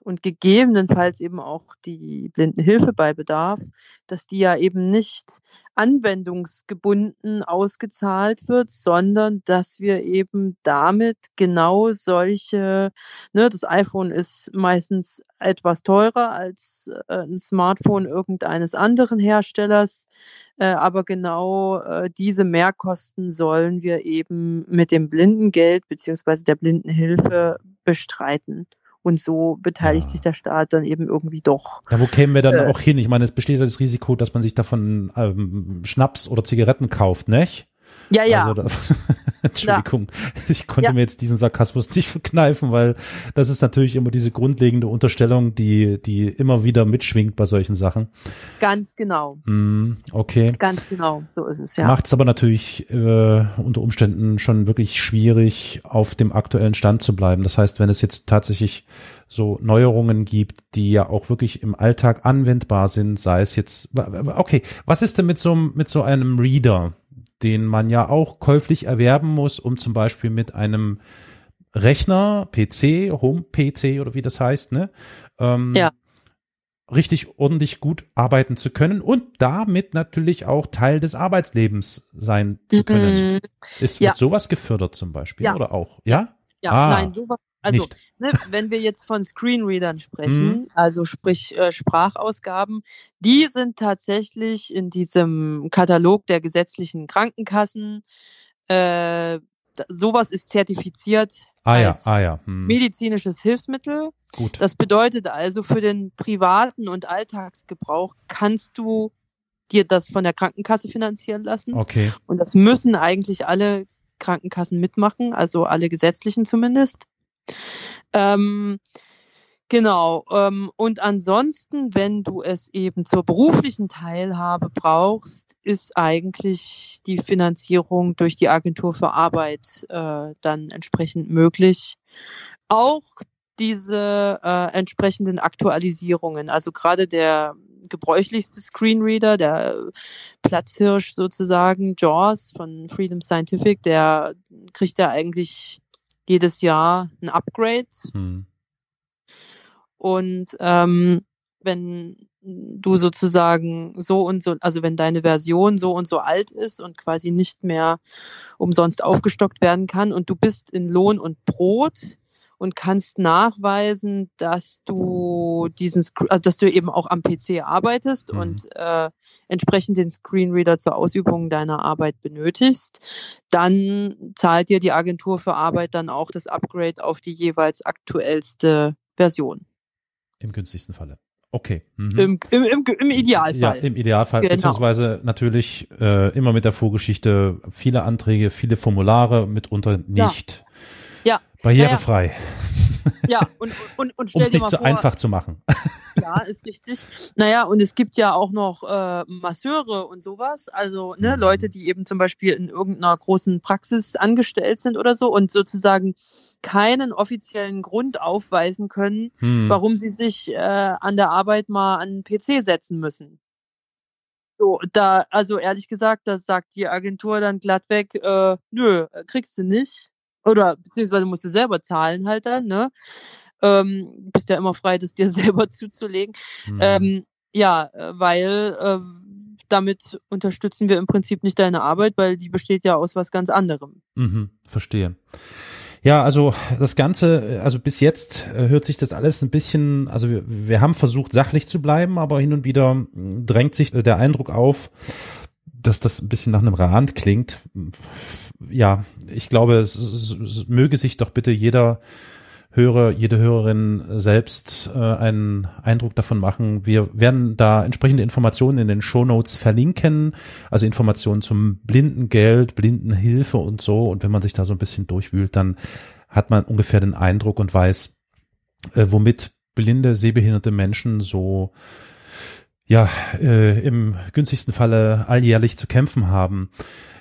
und gegebenenfalls eben auch die Blindenhilfe bei Bedarf, dass die ja eben nicht anwendungsgebunden ausgezahlt wird, sondern dass wir eben damit genau solche, ne, das iPhone ist meistens etwas teurer als äh, ein Smartphone irgendeines anderen Herstellers, äh, aber genau äh, diese Mehrkosten sollen wir eben mit dem Blindengeld beziehungsweise der Blindenhilfe bestreiten. Und so beteiligt Ja. sich der Staat dann eben irgendwie doch. Ja, wo kämen wir dann Äh. auch hin? Ich meine, es besteht ja das Risiko, dass man sich davon ähm, Schnaps oder Zigaretten kauft, nicht? Ja, ja. Also da, Entschuldigung, ich konnte Ja. mir jetzt diesen Sarkasmus nicht verkneifen, weil das ist natürlich immer diese grundlegende Unterstellung, die, die immer wieder mitschwingt bei solchen Sachen. Ganz genau. Hm, okay. Ganz genau. So ist es, ja. Macht es aber natürlich äh, unter Umständen schon wirklich schwierig, auf dem aktuellen Stand zu bleiben. Das heißt, wenn es jetzt tatsächlich so Neuerungen gibt, die ja auch wirklich im Alltag anwendbar sind, sei es jetzt, okay, was ist denn mit so, mit so einem Reader, den man ja auch käuflich erwerben muss, um zum Beispiel mit einem Rechner, PC, Home-PC oder wie das heißt, ne? Ähm, Ja. richtig ordentlich gut arbeiten zu können und damit natürlich auch Teil des Arbeitslebens sein zu können. Mhm. Ist Ja. wird sowas gefördert zum Beispiel Ja. oder auch? Ja? Ja, Ah, nein, sowas. Also, ne, wenn wir jetzt von Screenreadern sprechen, Mhm. also sprich äh, Sprachausgaben, die sind tatsächlich in diesem Katalog der gesetzlichen Krankenkassen. Äh, sowas ist zertifiziert Ah ja, als ah ja. Hm. medizinisches Hilfsmittel. Gut. Das bedeutet also, für den privaten und Alltagsgebrauch kannst du dir das von der Krankenkasse finanzieren lassen. Okay. Und das müssen eigentlich alle Krankenkassen mitmachen, also alle gesetzlichen zumindest. Ähm, genau. Ähm, und ansonsten, wenn du es eben zur beruflichen Teilhabe brauchst, ist eigentlich die Finanzierung durch die Agentur für Arbeit äh, dann entsprechend möglich. Auch diese äh, entsprechenden Aktualisierungen, also gerade der gebräuchlichste Screenreader, der Platzhirsch sozusagen, JAWS von Freedom Scientific, der kriegt ja eigentlich jedes Jahr ein Upgrade. Hm. Und ähm, wenn du sozusagen so und so, also wenn deine Version so und so alt ist und quasi nicht mehr umsonst aufgestockt werden kann und du bist in Lohn und Brot und kannst nachweisen, dass du diesen, also dass du eben auch am PC arbeitest Mhm. und äh, entsprechend den Screenreader zur Ausübung deiner Arbeit benötigst, dann zahlt dir die Agentur für Arbeit dann auch das Upgrade auf die jeweils aktuellste Version. Im günstigsten Falle. Okay. Mhm. Im, im, im, Idealfall. Ja, im Idealfall, Genau. beziehungsweise natürlich äh, immer mit der Vorgeschichte viele Anträge, viele Formulare, mitunter nicht Ja. Barrierefrei, Ja, und, und, und um stell es dir nicht mal so einfach zu machen. Ja, ist richtig. Naja, und es gibt ja auch noch äh, Masseure und sowas. Also ne, Mhm. Leute, die eben zum Beispiel in irgendeiner großen Praxis angestellt sind oder so und sozusagen keinen offiziellen Grund aufweisen können, Hm. warum sie sich äh, an der Arbeit mal an den PC setzen müssen. So, da, also ehrlich gesagt, das sagt die Agentur dann glatt weg, äh, nö, kriegst du nicht. Oder beziehungsweise musst du selber zahlen halt dann, ne? Ähm, bist ja immer frei, das dir selber zuzulegen. Hm. Ähm, ja, äh, weil äh, damit unterstützen wir im Prinzip nicht deine Arbeit, weil die besteht ja aus was ganz anderem. Mhm, verstehe. Ja, also das Ganze, also bis jetzt äh, hört sich das alles ein bisschen, also wir, wir haben versucht, sachlich zu bleiben, aber hin und wieder drängt sich der Eindruck auf, dass das ein bisschen nach einem Rand klingt. Ja, ich glaube, es, es, es möge sich doch bitte jeder Hörer, jede Hörerin selbst äh, einen Eindruck davon machen. Wir werden da entsprechende Informationen in den Show Notes verlinken, also Informationen zum Blindengeld, Blindenhilfe und so. Und wenn man sich da so ein bisschen durchwühlt, dann hat man ungefähr den Eindruck und weiß, äh, womit blinde, sehbehinderte Menschen so ja äh, im günstigsten Falle alljährlich zu kämpfen haben.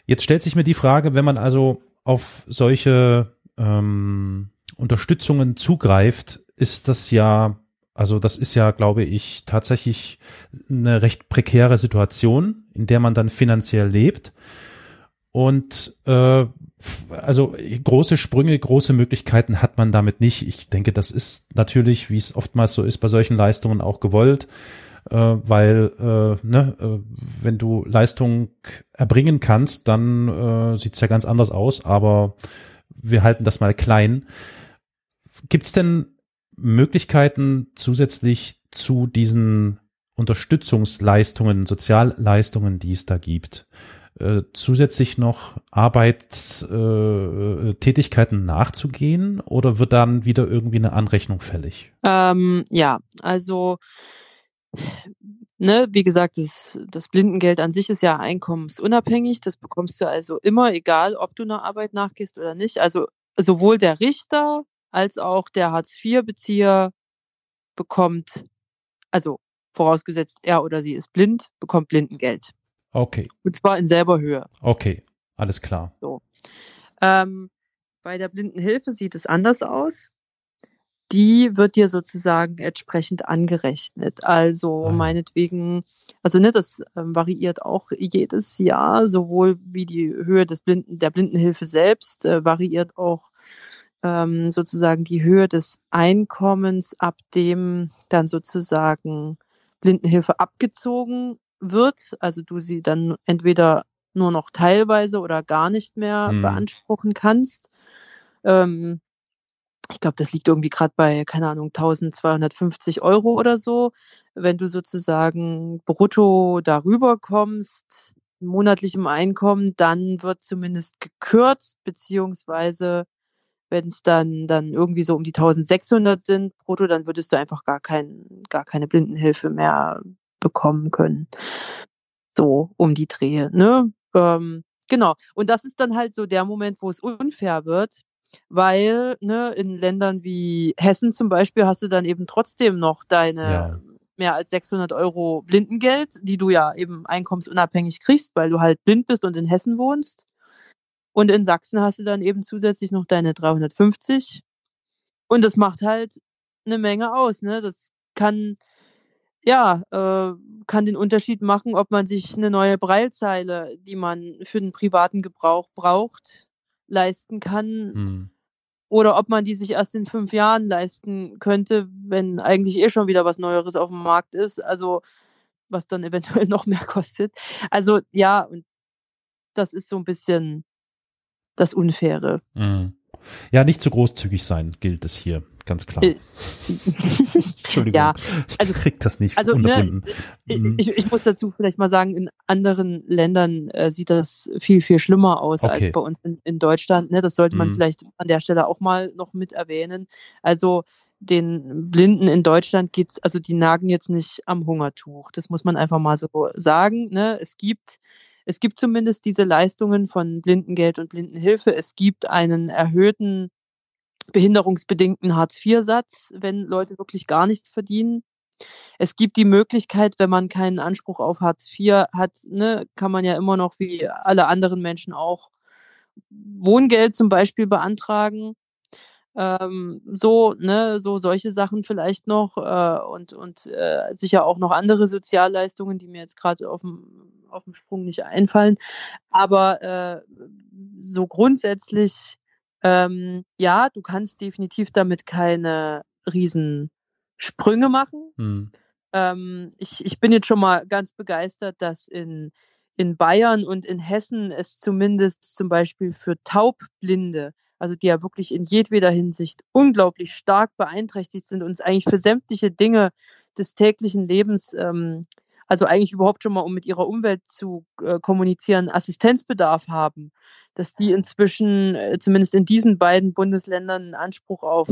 Jetzt stellt sich mir die Frage, wenn man also auf solche ähm, Unterstützungen zugreift, ist das ja, also das ist ja, glaube ich, tatsächlich eine recht prekäre Situation, in der man dann finanziell lebt. Und äh, also große Sprünge, große Möglichkeiten hat man damit nicht. Ich denke, das ist natürlich, wie es oftmals so ist, bei solchen Leistungen auch gewollt, äh, weil äh, ne, äh, wenn du Leistung erbringen kannst, dann äh, sieht's ja ganz anders aus, aber wir halten das mal klein. Gibt's denn Möglichkeiten zusätzlich zu diesen Unterstützungsleistungen, Sozialleistungen, die es da gibt, äh, zusätzlich noch Arbeitstätigkeiten äh, nachzugehen oder wird dann wieder irgendwie eine Anrechnung fällig? Ähm, ja, also ne, wie gesagt, das, das Blindengeld an sich ist ja einkommensunabhängig. Das bekommst du also immer, egal ob du einer Arbeit nachgehst oder nicht. Also sowohl der Richter als auch der Hartz-IV-Bezieher bekommt, also vorausgesetzt er oder sie ist blind, bekommt Blindengeld. Okay. Und zwar in selber Höhe. Okay, alles klar. So. Ähm, bei der Blindenhilfe sieht es anders aus. Die wird dir sozusagen entsprechend angerechnet. Also ah. meinetwegen, also ne, das ähm, variiert auch jedes Jahr, sowohl wie die Höhe des Blinden, der Blindenhilfe selbst, äh, variiert auch ähm, sozusagen die Höhe des Einkommens, ab dem dann sozusagen Blindenhilfe abgezogen wird, also du sie dann entweder nur noch teilweise oder gar nicht mehr hm. beanspruchen kannst. Ähm, ich glaube, das liegt irgendwie gerade bei, keine Ahnung, 1250 Euro oder so. Wenn du sozusagen brutto darüber kommst, monatlichem Einkommen, dann wird zumindest gekürzt, beziehungsweise wenn es dann, dann irgendwie so um die 1600 sind brutto, dann würdest du einfach gar, kein, gar keine Blindenhilfe mehr bekommen können. So um die Drehe. Ne? Ähm, genau. Und das ist dann halt so der Moment, wo es unfair wird, weil ne, in Ländern wie Hessen zum Beispiel hast du dann eben trotzdem noch deine ja. mehr als 600 Euro Blindengeld, die du ja eben einkommensunabhängig kriegst, weil du halt blind bist und in Hessen wohnst. Und in Sachsen hast du dann eben zusätzlich noch deine 350. Und das macht halt eine Menge aus. Ne? Das kann ja, äh, kann den Unterschied machen, ob man sich eine neue Breilzeile, die man für den privaten Gebrauch braucht, leisten kann. Hm. Oder ob man die sich erst in fünf Jahren leisten könnte, wenn eigentlich eh schon wieder was Neueres auf dem Markt ist. Also, was dann eventuell noch mehr kostet. Also, ja, und das ist so ein bisschen das Unfaire. Hm. Ja, nicht zu großzügig sein, gilt es hier ganz klar. Äh, Entschuldigung, ja, also, ich krieg das nicht also, Ne, mhm. ich, ich muss dazu vielleicht mal sagen, in anderen Ländern äh, sieht das viel, viel schlimmer aus okay. als bei uns in, in Deutschland. Ne? Das sollte man mhm. vielleicht an der Stelle auch mal noch mit erwähnen. Also den Blinden in Deutschland geht's, also die nagen jetzt nicht am Hungertuch. Das muss man einfach mal so sagen. Ne? Es gibt es gibt zumindest diese Leistungen von Blindengeld und Blindenhilfe. Es gibt einen erhöhten behinderungsbedingten Hartz-IV-Satz, wenn Leute wirklich gar nichts verdienen. Es gibt die Möglichkeit, wenn man keinen Anspruch auf Hartz IV hat, ne, kann man ja immer noch wie alle anderen Menschen auch Wohngeld zum Beispiel beantragen. Ähm, so, ne, so solche Sachen vielleicht noch äh, und, und äh, sicher auch noch andere Sozialleistungen, die mir jetzt gerade auf dem, auf dem Sprung nicht einfallen. Aber äh, so grundsätzlich ähm, ja, du kannst definitiv damit keine Riesensprünge machen. Hm. Ähm, ich, ich bin jetzt schon mal ganz begeistert, dass in, in Bayern und in Hessen es zumindest zum Beispiel für Taubblinde, also die ja wirklich in jedweder Hinsicht unglaublich stark beeinträchtigt sind und es eigentlich für sämtliche Dinge des täglichen Lebens, ähm, also eigentlich überhaupt schon mal, um mit ihrer Umwelt zu äh, kommunizieren, Assistenzbedarf haben dass die inzwischen, äh, zumindest in diesen beiden Bundesländern, einen Anspruch auf,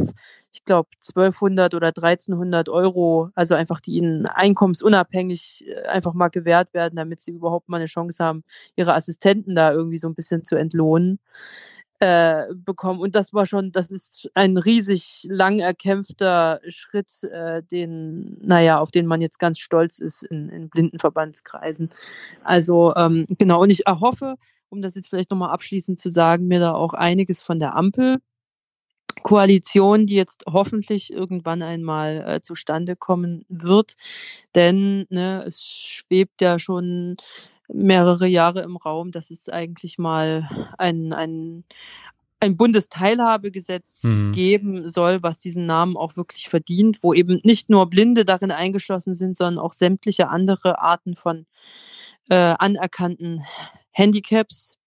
ich glaube, 1200 oder 1300 Euro, also einfach die ihnen einkommensunabhängig äh, einfach mal gewährt werden, damit sie überhaupt mal eine Chance haben, ihre Assistenten da irgendwie so ein bisschen zu entlohnen äh, bekommen. Und das war schon, das ist ein riesig lang erkämpfter Schritt, äh, den, naja, auf den man jetzt ganz stolz ist in, in Blindenverbandskreisen. Also ähm, genau, und ich erhoffe, um das jetzt vielleicht nochmal abschließend zu sagen, mir da auch einiges von der Ampel Koalition, die jetzt hoffentlich irgendwann einmal äh, zustande kommen wird. Denn ne, es schwebt ja schon mehrere Jahre im Raum, dass es eigentlich mal ein, ein, ein Bundesteilhabegesetz mhm. geben soll, was diesen Namen auch wirklich verdient, wo eben nicht nur Blinde darin eingeschlossen sind, sondern auch sämtliche andere Arten von äh, anerkannten Handicaps,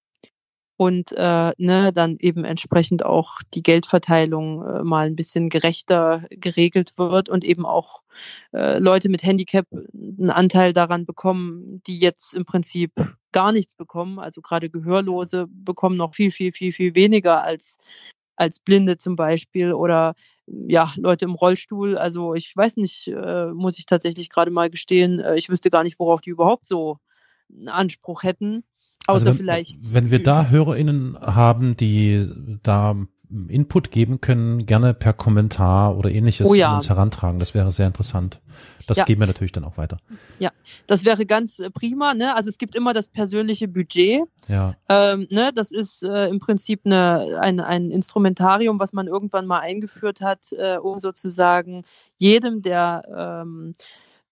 und äh, ne, dann eben entsprechend auch die Geldverteilung äh, mal ein bisschen gerechter geregelt wird und eben auch äh, Leute mit Handicap einen Anteil daran bekommen, die jetzt im Prinzip gar nichts bekommen. Also gerade Gehörlose bekommen noch viel, viel, viel, viel weniger als als Blinde zum Beispiel oder ja Leute im Rollstuhl. Also ich weiß nicht, äh, muss ich tatsächlich gerade mal gestehen, äh, ich wüsste gar nicht, worauf die überhaupt so einen Anspruch hätten. Außer also wenn, vielleicht. Wenn wir da HörerInnen haben, die da Input geben können, gerne per Kommentar oder ähnliches oh ja. uns herantragen. Das wäre sehr interessant. Das ja. geben wir natürlich dann auch weiter. Ja, das wäre ganz äh, prima. Ne? Also es gibt immer das persönliche Budget. Ja. Ähm, ne? Das ist äh, im Prinzip eine, ein, ein Instrumentarium, was man irgendwann mal eingeführt hat, äh, um sozusagen jedem, der ähm,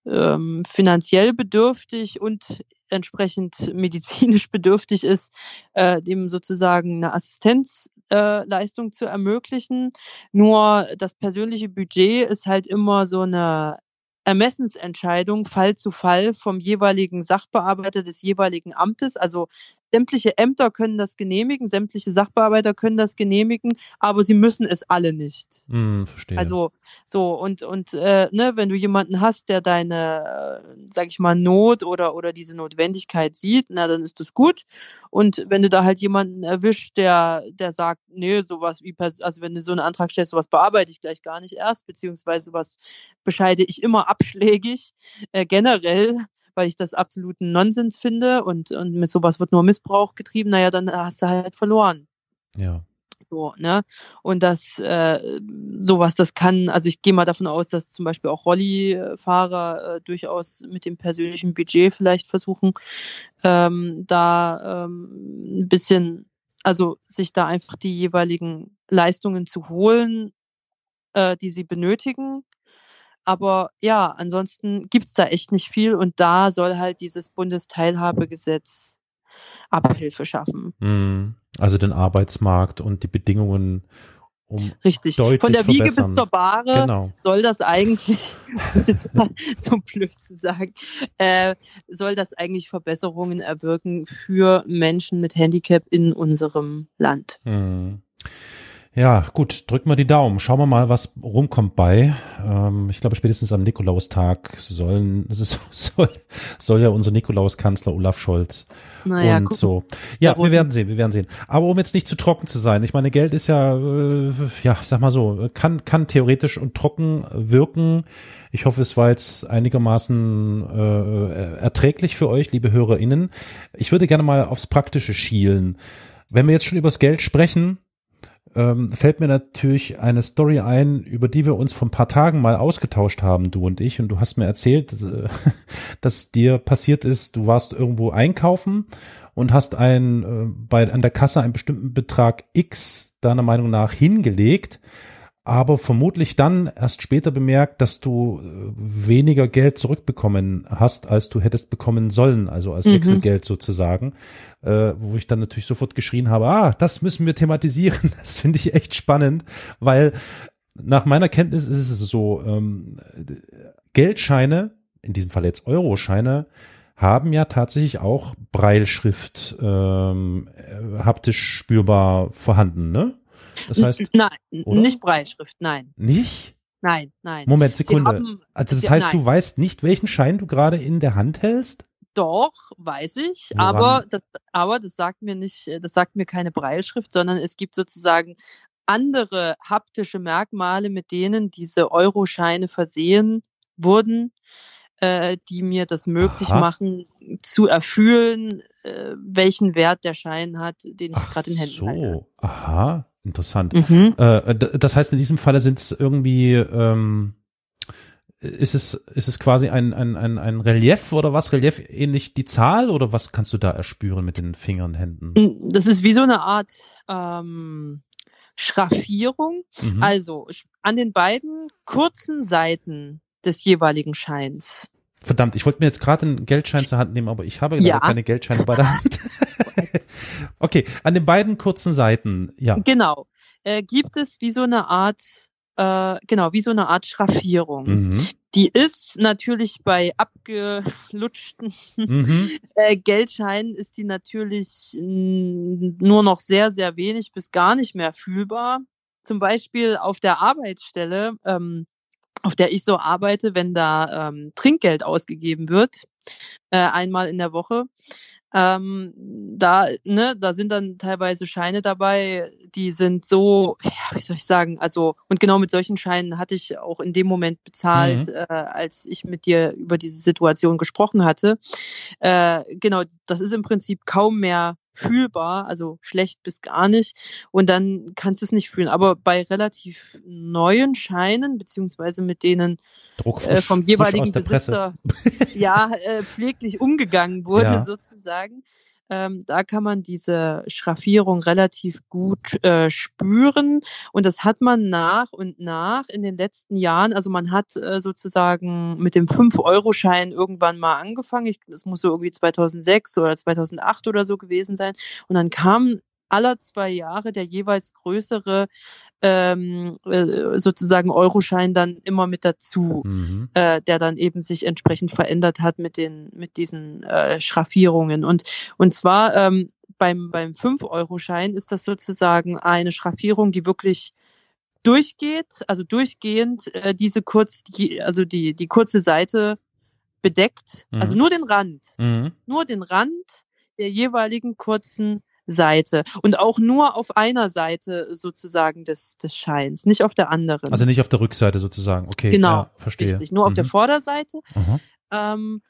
ähm, finanziell bedürftig und entsprechend medizinisch bedürftig ist, äh, dem sozusagen eine Assistenzleistung äh, zu ermöglichen. Nur das persönliche Budget ist halt immer so eine Ermessensentscheidung Fall zu Fall vom jeweiligen Sachbearbeiter des jeweiligen Amtes. Also sämtliche Ämter können das genehmigen, sämtliche Sachbearbeiter können das genehmigen, aber sie müssen es alle nicht. Mm, verstehe. Also so und und äh, ne, wenn du jemanden hast, der deine, äh, sag ich mal, Not oder oder diese Notwendigkeit sieht, na dann ist das gut. Und wenn du da halt jemanden erwischt, der der sagt, nee, sowas wie also wenn du so einen Antrag stellst, sowas bearbeite ich gleich gar nicht erst, beziehungsweise sowas bescheide ich immer abschlägig äh, generell weil ich das absoluten Nonsens finde und, und mit sowas wird nur Missbrauch getrieben, naja, dann hast du halt verloren. Ja. So, ne? Und das äh, sowas, das kann, also ich gehe mal davon aus, dass zum Beispiel auch Rolli-Fahrer äh, durchaus mit dem persönlichen Budget vielleicht versuchen, ähm, da ähm, ein bisschen, also sich da einfach die jeweiligen Leistungen zu holen, äh, die sie benötigen aber ja, ansonsten gibt's da echt nicht viel und da soll halt dieses Bundesteilhabegesetz Abhilfe schaffen. Mhm. Also den Arbeitsmarkt und die Bedingungen um Richtig. Von der Wiege bis zur Bahre genau. soll das eigentlich, das ist jetzt mal so blöd zu sagen, äh, soll das eigentlich Verbesserungen erwirken für Menschen mit Handicap in unserem Land. Mhm. Ja, gut, drücken wir die Daumen. Schauen wir mal, was rumkommt bei. Ähm, ich glaube, spätestens am Nikolaustag sollen, soll, soll ja unser Nikolauskanzler Olaf Scholz naja, und gucken. so. Ja, wir werden sehen, wir werden sehen. Aber um jetzt nicht zu trocken zu sein, ich meine, Geld ist ja, äh, ja, sag mal so, kann, kann theoretisch und trocken wirken. Ich hoffe, es war jetzt einigermaßen äh, erträglich für euch, liebe HörerInnen. Ich würde gerne mal aufs Praktische schielen. Wenn wir jetzt schon übers Geld sprechen, ähm, fällt mir natürlich eine Story ein, über die wir uns vor ein paar Tagen mal ausgetauscht haben, du und ich. Und du hast mir erzählt, dass, äh, dass dir passiert ist, du warst irgendwo einkaufen und hast ein, äh, bei, an der Kasse einen bestimmten Betrag X deiner Meinung nach hingelegt aber vermutlich dann erst später bemerkt, dass du äh, weniger Geld zurückbekommen hast, als du hättest bekommen sollen, also als mhm. Wechselgeld sozusagen, äh, wo ich dann natürlich sofort geschrien habe, ah, das müssen wir thematisieren, das finde ich echt spannend, weil nach meiner Kenntnis ist es so, ähm, Geldscheine, in diesem Fall jetzt Euroscheine, haben ja tatsächlich auch Breilschrift ähm, äh, haptisch spürbar vorhanden, ne? Das heißt. Nein, oder? nicht Breitschrift, nein. Nicht? Nein, nein. Moment, Sekunde. Haben, also das heißt, nein. du weißt nicht, welchen Schein du gerade in der Hand hältst? Doch, weiß ich, Woran? aber das, aber das sagt mir nicht, das sagt mir keine Breilschrift, sondern es gibt sozusagen andere haptische Merkmale, mit denen diese Euroscheine versehen wurden, äh, die mir das möglich Aha. machen, zu erfüllen, äh, welchen Wert der Schein hat, den ich gerade in Händen halte. so, aha, interessant. Mhm. Äh, d- das heißt, in diesem Falle sind es irgendwie, ähm, ist es, ist es quasi ein, ein, ein, ein Relief oder was? Relief ähnlich die Zahl oder was kannst du da erspüren mit den Fingern, Händen? Das ist wie so eine Art ähm, Schraffierung. Mhm. Also an den beiden kurzen Seiten des jeweiligen Scheins. Verdammt, ich wollte mir jetzt gerade einen Geldschein zur Hand nehmen, aber ich habe Ja. keine Geldscheine bei der Hand. okay, an den beiden kurzen Seiten, ja. Genau. Äh, gibt es wie so eine Art, äh, genau, wie so eine Art Schraffierung. Mhm. Die ist natürlich bei abgelutschten Mhm. äh, Geldscheinen ist die natürlich nur noch sehr, sehr wenig bis gar nicht mehr fühlbar. Zum Beispiel auf der Arbeitsstelle, ähm, auf der ich so arbeite, wenn da ähm, Trinkgeld ausgegeben wird, äh, einmal in der Woche. Ähm, da, ne, da sind dann teilweise Scheine dabei, die sind so, ja, wie soll ich sagen, also, und genau mit solchen Scheinen hatte ich auch in dem Moment bezahlt, Mhm. äh, als ich mit dir über diese Situation gesprochen hatte. Äh, genau, das ist im Prinzip kaum mehr fühlbar, also schlecht bis gar nicht. Und dann kannst du es nicht fühlen. Aber bei relativ neuen Scheinen, beziehungsweise mit denen Druck äh, vom jeweiligen. Besitzer ja äh, pfleglich umgegangen wurde, Ja. sozusagen. Ähm, da kann man diese Schraffierung relativ gut äh, spüren. Und das hat man nach und nach in den letzten Jahren. Also man hat äh, sozusagen mit dem 5-Euro-Schein irgendwann mal angefangen. Ich, das muss so irgendwie 2006 oder 2008 oder so gewesen sein. Und dann kam aller zwei Jahre der jeweils größere ähm, äh, sozusagen Euroschein dann immer mit dazu Mhm. äh, der dann eben sich entsprechend verändert hat mit den mit diesen äh, Schraffierungen und und zwar ähm, beim beim 5 Euro Schein ist das sozusagen eine Schraffierung, die wirklich durchgeht, also durchgehend äh, diese kurz die, also die die kurze Seite bedeckt, Mhm. also nur den Rand, Mhm. nur den Rand der jeweiligen kurzen Seite und auch nur auf einer Seite sozusagen des des Scheins, nicht auf der anderen. Also nicht auf der Rückseite sozusagen. Okay, Genau, ja, verstehe. Richtig, nur auf der Mhm. Vorderseite. Aha. Ähm,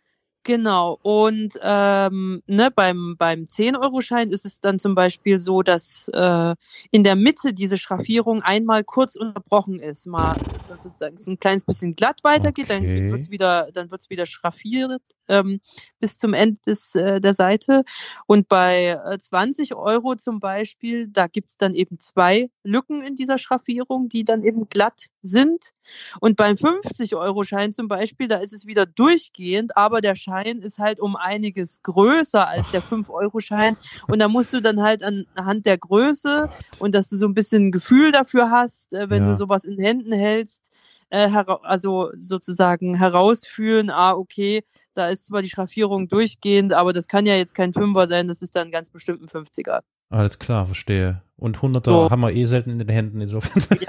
genau. Und ähm, ne, beim, beim 10-Euro-Schein ist es dann zum Beispiel so, dass äh, in der Mitte diese Schraffierung einmal kurz unterbrochen ist. Mal sozusagen es ein kleines bisschen glatt weitergeht, Okay. dann wird's wieder, dann wird's wieder schraffiert ähm, bis zum Ende des, äh, der Seite. Und bei äh, 20 Euro zum Beispiel, da gibt's dann eben zwei Lücken in dieser Schraffierung, die dann eben glatt sind. Und beim 50-Euro-Schein zum Beispiel, da ist es wieder durchgehend, aber der Schein ist halt um einiges größer als der 5-Euro-Schein. Und da musst du dann halt anhand der Größe und dass du so ein bisschen ein Gefühl dafür hast, äh, wenn Ja. du sowas in Händen hältst, äh, also sozusagen herausfühlen, ah, okay, da ist zwar die Schraffierung durchgehend, aber das kann ja jetzt kein Fünfer sein, das ist dann ganz bestimmt ein 50er. Alles klar, verstehe. Und Hunderter So. haben wir eh selten in den Händen insofern.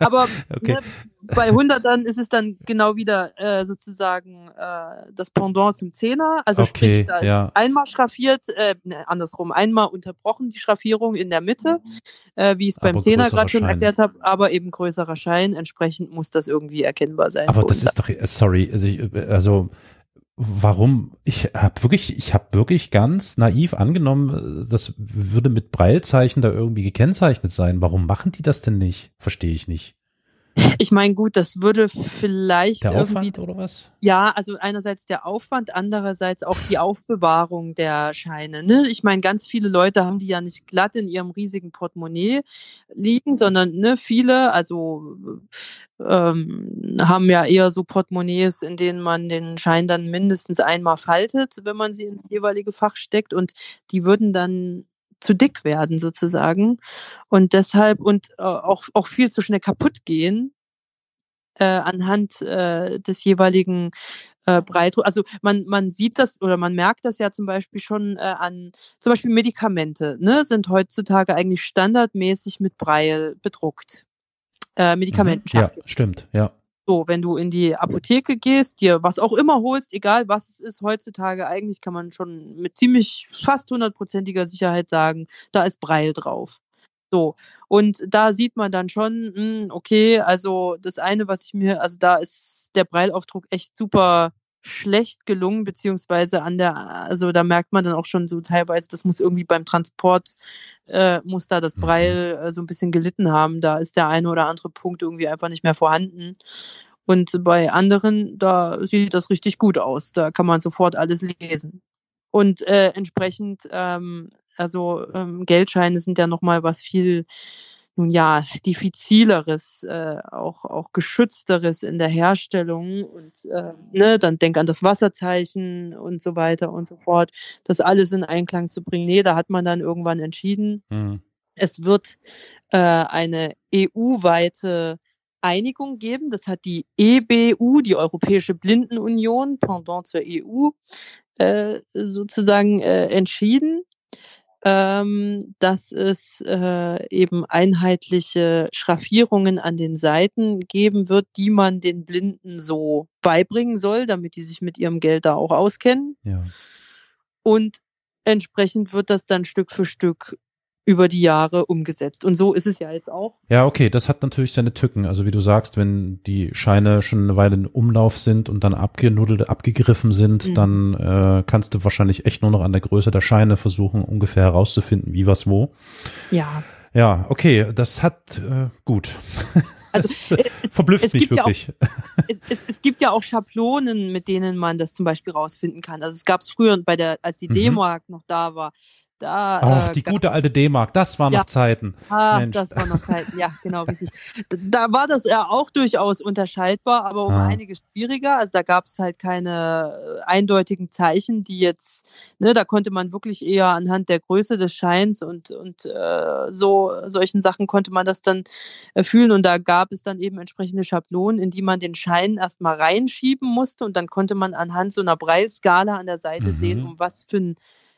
Aber Okay. ne, bei 100 dann ist es dann genau wieder äh, sozusagen äh, das Pendant zum Zehner. Also Okay, sprich, da ja. einmal schraffiert, äh, ne, andersrum, einmal unterbrochen die Schraffierung in der Mitte, äh, wie ich es beim Zehner gerade schon erklärt habe, aber eben größerer Schein. Entsprechend muss das irgendwie erkennbar sein. Aber das ist doch, äh, sorry, also, ich, äh, also warum? Ich habe wirklich, ich habe wirklich ganz naiv angenommen, das würde mit Breilzeichen da irgendwie gekennzeichnet sein. Warum machen die das denn nicht? Verstehe ich nicht. Ich meine, gut, das würde vielleicht Der Aufwand oder was? Ja, also einerseits der Aufwand, andererseits auch die Aufbewahrung der Scheine. Ne? Ich meine, ganz viele Leute haben die ja nicht glatt in ihrem riesigen Portemonnaie liegen, sondern ne, viele, also ähm, haben ja eher so Portemonnaies, in denen man den Schein dann mindestens einmal faltet, wenn man sie ins jeweilige Fach steckt und die würden dann zu dick werden sozusagen und deshalb und äh, auch auch viel zu schnell kaputt gehen äh, anhand äh, des jeweiligen äh, Breitdruck. Also man man sieht das oder man merkt das ja zum Beispiel schon äh, an zum Beispiel Medikamente ne sind heutzutage eigentlich standardmäßig mit Breil bedruckt äh, Mhm. Ja, stimmt, ja. So, wenn du in die Apotheke gehst, dir was auch immer holst, egal was es ist, heutzutage eigentlich kann man schon mit ziemlich fast hundertprozentiger Sicherheit sagen, da ist Breil drauf. So. Und da sieht man dann schon, hm, okay, also das eine, was ich mir, also da ist der Breilaufdruck echt super schlecht gelungen, beziehungsweise an der, also da merkt man dann auch schon so teilweise, das muss irgendwie beim Transport, äh, muss da das Breil äh, so ein bisschen gelitten haben. Da ist der eine oder andere Punkt irgendwie einfach nicht mehr vorhanden. Und bei anderen, da sieht das richtig gut aus. Da kann man sofort alles lesen. Und äh, entsprechend, ähm, also ähm, Geldscheine sind ja nochmal was viel nun ja, diffizileres, äh, auch, auch geschützteres in der Herstellung und äh, ne, dann denk an das Wasserzeichen und so weiter und so fort, das alles in Einklang zu bringen. Nee, da hat man dann irgendwann entschieden, mhm. es wird äh, eine EU-weite Einigung geben. Das hat die EBU, die Europäische Blindenunion, pendant zur EU, äh, sozusagen äh, entschieden ähm, dass es äh, eben einheitliche Schraffierungen an den Seiten geben wird, die man den Blinden so beibringen soll, damit die sich mit ihrem Geld da auch auskennen. Ja. Und entsprechend wird das dann Stück für Stück über die Jahre umgesetzt. Und so ist es ja jetzt auch. Ja, okay, das hat natürlich seine Tücken. Also wie du sagst, wenn die Scheine schon eine Weile in Umlauf sind und dann abgenuddelt, abgegriffen sind, mhm. dann äh, kannst du wahrscheinlich echt nur noch an der Größe der Scheine versuchen, ungefähr herauszufinden, wie was wo. Ja. Ja, okay, das hat äh, gut. Also, das es, verblüfft es mich wirklich. Ja auch, es, es, es, gibt ja auch Schablonen, mit denen man das zum Beispiel rausfinden kann. Also es gab es früher bei der, als die mhm. Demo noch da war, da, Ach, äh, die gute alte D-Mark, das war noch ja, Zeiten. Ah, Mensch. das war noch Zeiten, ja, genau, richtig. Da war das ja auch durchaus unterscheidbar, aber um ah. einiges schwieriger. Also da gab es halt keine äh, eindeutigen Zeichen, die jetzt, ne, da konnte man wirklich eher anhand der Größe des Scheins und, und äh, so solchen Sachen konnte man das dann äh, fühlen. Und da gab es dann eben entsprechende Schablonen, in die man den Schein erstmal reinschieben musste und dann konnte man anhand so einer Breilskala an der Seite mhm. sehen, um was für ein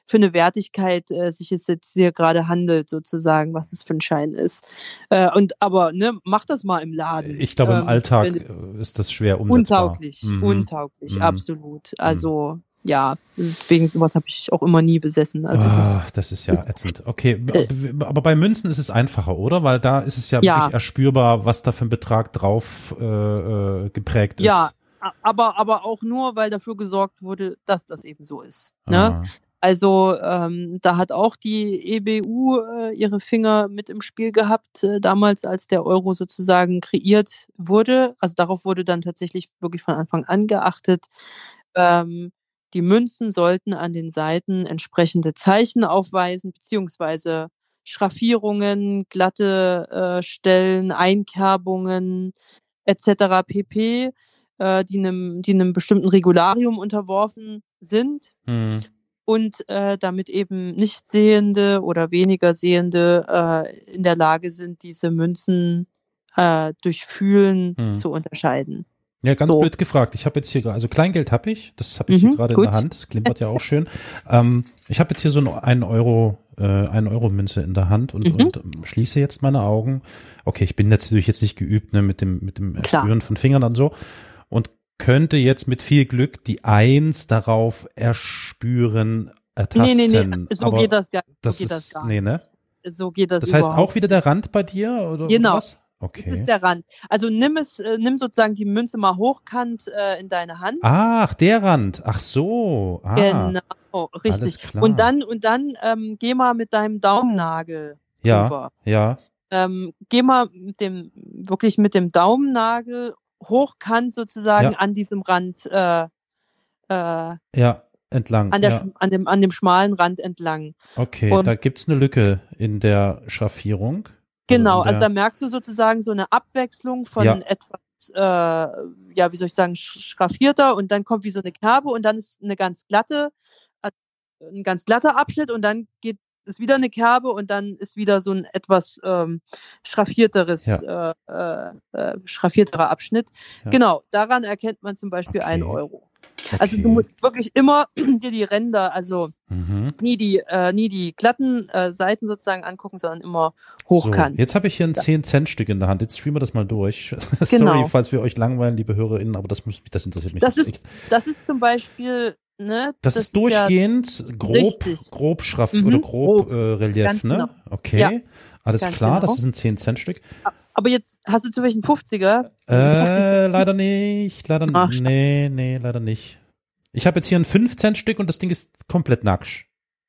für eine Wertigkeit äh, sich es jetzt hier gerade handelt, sozusagen, was es für ein Schein ist. Äh, und aber ne, mach das mal im Laden. Ich glaube, im ähm, Alltag wenn, ist das schwer umsetzbar. Untauglich, mhm. untauglich, mhm. absolut. Also mhm. ja, deswegen sowas habe ich auch immer nie besessen. Also oh, das, das, ist ja ist, ätzend. Okay, äh, aber bei Münzen ist es einfacher, oder? Weil da ist es ja, ja. wirklich erspürbar, was da für ein Betrag drauf äh, äh geprägt ist. Ja, aber, aber auch nur, weil dafür gesorgt wurde, dass das eben so ist. Ne? Also ähm, da hat auch die EBU äh, ihre Finger mit im Spiel gehabt, äh, damals als der Euro sozusagen kreiert wurde. Also darauf wurde dann tatsächlich wirklich von Anfang an geachtet. Ähm, die Münzen sollten an den Seiten entsprechende Zeichen aufweisen, beziehungsweise Schraffierungen, glatte äh, Stellen, Einkerbungen etc. pp, äh, die einem, die einem bestimmten Regularium unterworfen sind. Mhm und äh, damit eben nicht Sehende oder weniger Sehende äh, in der Lage sind, diese Münzen äh, durch Fühlen hm. zu unterscheiden. Ja, ganz so. blöd gefragt. Ich habe jetzt hier, also Kleingeld habe ich, das habe ich mhm, hier gerade in der Hand, das klimpert ja auch schön. Ähm, ich habe jetzt hier so ein Euro, äh, eine Euro Münze in der Hand und, mhm. und ähm, schließe jetzt meine Augen. Okay, ich bin natürlich jetzt nicht geübt ne, mit dem mit dem Spüren von Fingern und so und könnte jetzt mit viel Glück die Eins darauf erspüren, ertasten. Nee, nee, nee, so geht das gar, das so geht ist, das gar nee, ne? So geht das Das heißt auch wieder der Rand bei dir oder genau. was? Okay. Das ist der Rand. Also nimm es, äh, nimm sozusagen die Münze mal hochkant äh, in deine Hand. Ach, der Rand. Ach so. Ah, genau, richtig. Und dann und dann ähm, geh mal mit deinem Daumennagel ja, rüber. Ja. Ähm, geh mal mit dem wirklich mit dem Daumennagel hochkant sozusagen ja. an diesem Rand. Äh, äh, ja entlang. An, der, ja. an, dem, an dem schmalen Rand entlang. Okay, und da gibt's eine Lücke in der Schraffierung. Also genau, also, also, da merkst du sozusagen so eine Abwechslung von ja. etwas, äh, ja, wie soll ich sagen, schraffierter und dann kommt wie so eine Kerbe und dann ist eine ganz glatte, äh, ein ganz glatter Abschnitt und dann geht ist wieder eine Kerbe und dann ist wieder so ein etwas ähm, schraffierteres, ja. äh, äh, schraffierterer Abschnitt. Ja. Genau, daran erkennt man zum Beispiel okay. einen Euro. Also du Okay. musst wirklich immer dir die Ränder, also Mhm. nie die, äh, nie die glatten äh, Seiten sozusagen angucken, sondern immer So, hochkant. jetzt habe ich hier ein Ja. 10-Cent-Stück in der Hand. Jetzt streamen wir das mal durch. Sorry, Genau. falls wir euch langweilen, liebe HörerInnen, aber das, muss, das interessiert mich Das ist, echt. das ist zum Beispiel, ne? Das, ist durchgehend grob, Richtig. grob schraff Mhm, oder grob, grob. äh, Relief, Ganz ne? genau. Okay. Ja. Alles Ganz klar, das genau. ist ein 10-Cent-Stück. Ja, aber jetzt hast du zu welchen 50er? Äh, leider nicht, leider Ach, nicht. Nee, nee, leider nicht. Ich habe jetzt hier ein 5-Cent-Stück und das Ding ist komplett nacksch.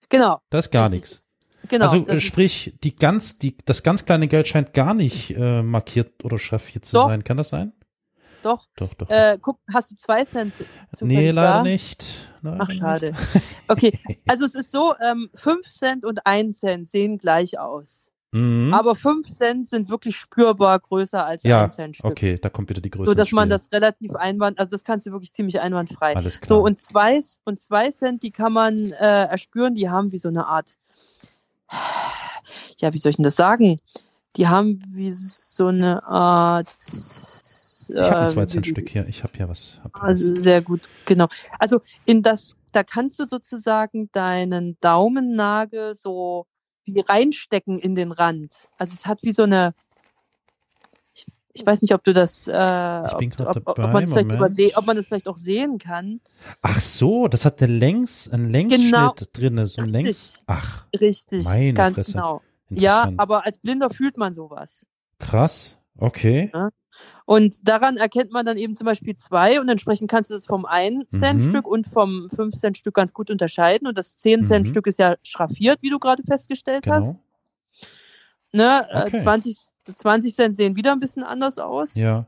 Genau. Da ist gar nichts. Genau. also das äh, sprich, die ganz, die, das ganz kleine Geld scheint gar nicht äh, markiert oder schraffiert zu sein. Kann das sein? Doch. Doch, doch. Äh, guck, hast du zwei Cent zufällig nee, leider da? nicht. Leider Ach, nicht. schade. Okay, also es ist so, ähm, 5 Cent und 1 Cent sehen gleich aus. Mhm. Aber 5 Cent sind wirklich spürbar größer als ja, 1 Cent Stück. okay, da kommt wieder die Größe. So dass man das relativ einwand, also das kannst du wirklich ziemlich einwandfrei. Alles klar. So, und zwei, und zwei Cent, die kann man äh, erspüren, die haben wie so eine Art, ja, wie soll ich denn das sagen? Die haben wie so eine Art. Ich habe ein äh, 2-Cent-Stück hier. Ich habe hier was. Hab Also was. sehr gut, genau. Also in das, da kannst du sozusagen deinen Daumennagel so wie reinstecken in den Rand. Also es hat wie so eine, ich, ich weiß nicht, ob du das, äh, Ich bin ob, ob, ob, man es vielleicht übersehen, ob man das vielleicht auch sehen kann. Ach so, das hat eine Längs, einen Längsschnitt Genau. drinne, so ein Richtig. Längs. Ach, Richtig, Meine ganz Fresse. genau. Ja, aber als Blinder fühlt man sowas. Krass. Okay. Und daran erkennt man dann eben zum Beispiel zwei und entsprechend kannst du das vom 1-Cent-Stück Mhm. und vom 5-Cent-Stück ganz gut unterscheiden. Und das 10-Cent-Stück ist ja schraffiert, wie du gerade festgestellt hast. Genau. Ne? Okay. Äh, 20, 20 Cent sehen wieder ein bisschen anders aus. Ja.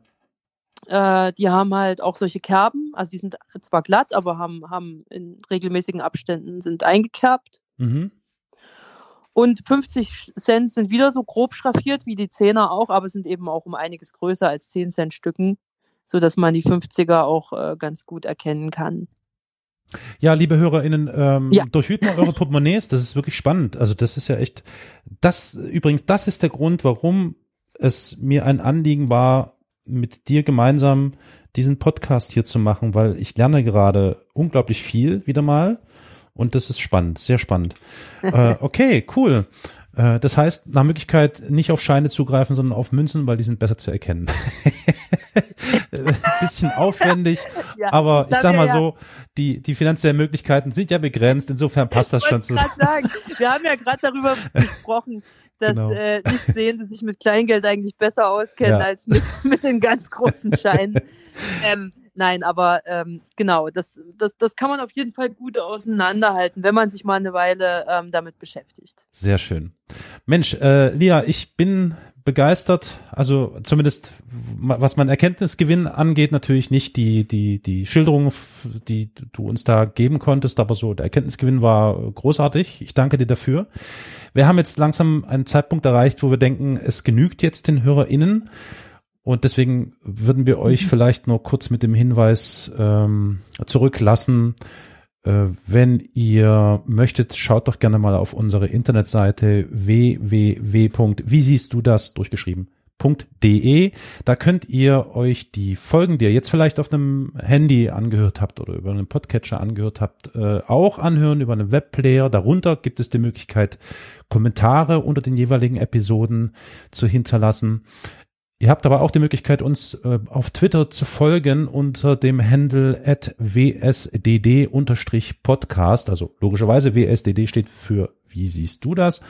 Äh, die haben halt auch solche Kerben. Also die sind zwar glatt, aber haben, haben in regelmäßigen Abständen sind eingekerbt. Mhm. Und 50 Cent sind wieder so grob schraffiert wie die Zehner auch, aber sind eben auch um einiges größer als 10 Cent Stücken, so dass man die 50er auch äh, ganz gut erkennen kann. Ja, liebe HörerInnen, ähm, Ja. durchwühlt mal eure Portemonnaies, das ist wirklich spannend. Also das ist ja echt, das, übrigens, das ist der Grund, warum es mir ein Anliegen war, mit dir gemeinsam diesen Podcast hier zu machen, weil ich lerne gerade unglaublich viel wieder mal und das ist spannend, sehr spannend. äh, okay, cool. Äh, das heißt, nach Möglichkeit nicht auf Scheine zugreifen, sondern auf Münzen, weil die sind besser zu erkennen. Bisschen aufwendig, Ja, aber ich sag mal ja- so, die, die finanziellen Möglichkeiten sind ja begrenzt, insofern passt das schon zusammen. gerade sagen, wir haben ja gerade darüber gesprochen, dass Genau. äh, nicht sehen, sich mit Kleingeld eigentlich besser auskennen Ja. als mit, mit den ganz großen Scheinen. ähm, nein, aber ähm, genau, das, das, das kann man auf jeden Fall gut auseinanderhalten, wenn man sich mal eine Weile ähm, damit beschäftigt. Sehr schön. Mensch, äh, Lia, ich bin begeistert, also zumindest was mein Erkenntnisgewinn angeht, natürlich nicht die, die, die Schilderung, die du uns da geben konntest, aber so, der Erkenntnisgewinn war großartig. Ich danke dir dafür. Wir haben jetzt langsam einen Zeitpunkt erreicht, wo wir denken, es genügt jetzt den HörerInnen. Und deswegen würden wir euch vielleicht nur kurz mit dem Hinweis ähm, zurücklassen, äh, wenn ihr möchtet, schaut doch gerne mal auf unsere Internetseite www.wie siehst du das durchgeschrieben .de. Da könnt ihr euch die Folgen, die ihr jetzt vielleicht auf einem Handy angehört habt oder über einen Podcatcher angehört habt, äh, auch anhören über einen Webplayer. Darunter gibt es die Möglichkeit, Kommentare unter den jeweiligen Episoden zu hinterlassen. Ihr habt aber auch die Möglichkeit, uns äh, auf Twitter zu folgen unter dem Handle at wsdd-podcast. Also logischerweise WSDD steht für Wie siehst du das?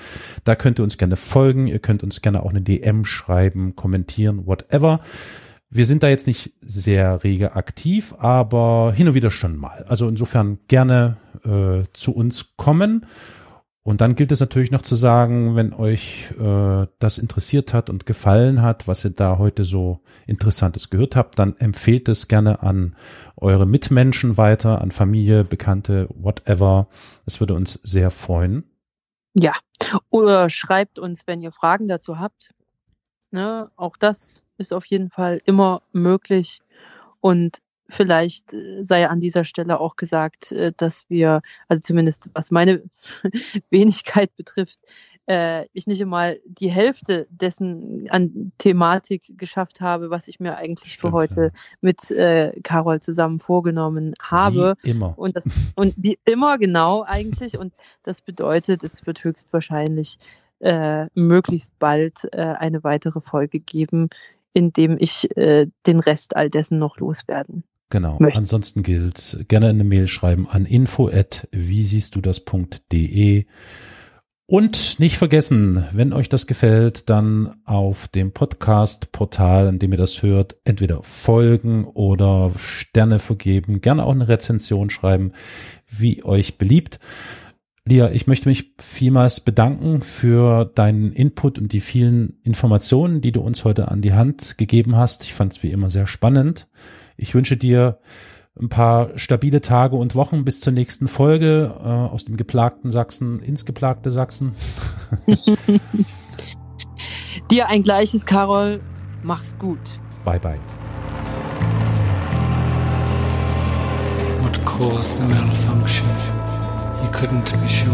Da könnt ihr uns gerne folgen. Ihr könnt uns gerne auch eine DM schreiben, kommentieren, whatever. Wir sind da jetzt nicht sehr rege aktiv, aber hin und wieder schon mal. Also insofern gerne äh, zu uns kommen. Und dann gilt es natürlich noch zu sagen, wenn euch äh, das interessiert hat und gefallen hat, was ihr da heute so Interessantes gehört habt, dann empfehlt es gerne an eure Mitmenschen weiter, an Familie, Bekannte, whatever. Es würde uns sehr freuen. Ja, oder schreibt uns, wenn ihr Fragen dazu habt. Ne, auch das ist auf jeden Fall immer möglich. Und vielleicht äh, sei an dieser Stelle auch gesagt, äh, dass wir, also zumindest was meine Wenigkeit betrifft, äh, ich nicht einmal die Hälfte dessen an Thematik geschafft habe, was ich mir eigentlich Stimmt, für heute ja. mit äh, Carol zusammen vorgenommen habe. Wie immer. Und das und wie immer genau eigentlich. Und das bedeutet, es wird höchstwahrscheinlich äh, möglichst bald äh, eine weitere Folge geben, in dem ich den Rest all dessen noch loswerden. Genau. Möchte. Ansonsten gilt gerne eine Mail schreiben an info at wie siehst du das.de. Und nicht vergessen, wenn euch das gefällt, dann auf dem Podcast-Portal, an dem ihr das hört, entweder folgen oder Sterne vergeben, gerne auch eine Rezension schreiben, wie euch beliebt. Lia, ich möchte mich vielmals bedanken für deinen Input und die vielen Informationen, die du uns heute an die Hand gegeben hast. Ich fand es wie immer sehr spannend. Ich wünsche dir ein paar stabile Tage und Wochen bis zur nächsten Folge äh, aus dem geplagten Sachsen ins geplagte Sachsen. dir ein gleiches, Carol. Mach's gut. Bye bye. What caused the malfunction? He couldn't be sure.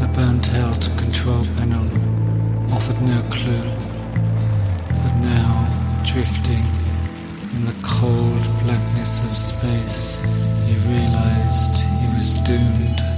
The burnt out control panel offered no clue. But now, drifting in the cold blackness of space, he realized he was doomed.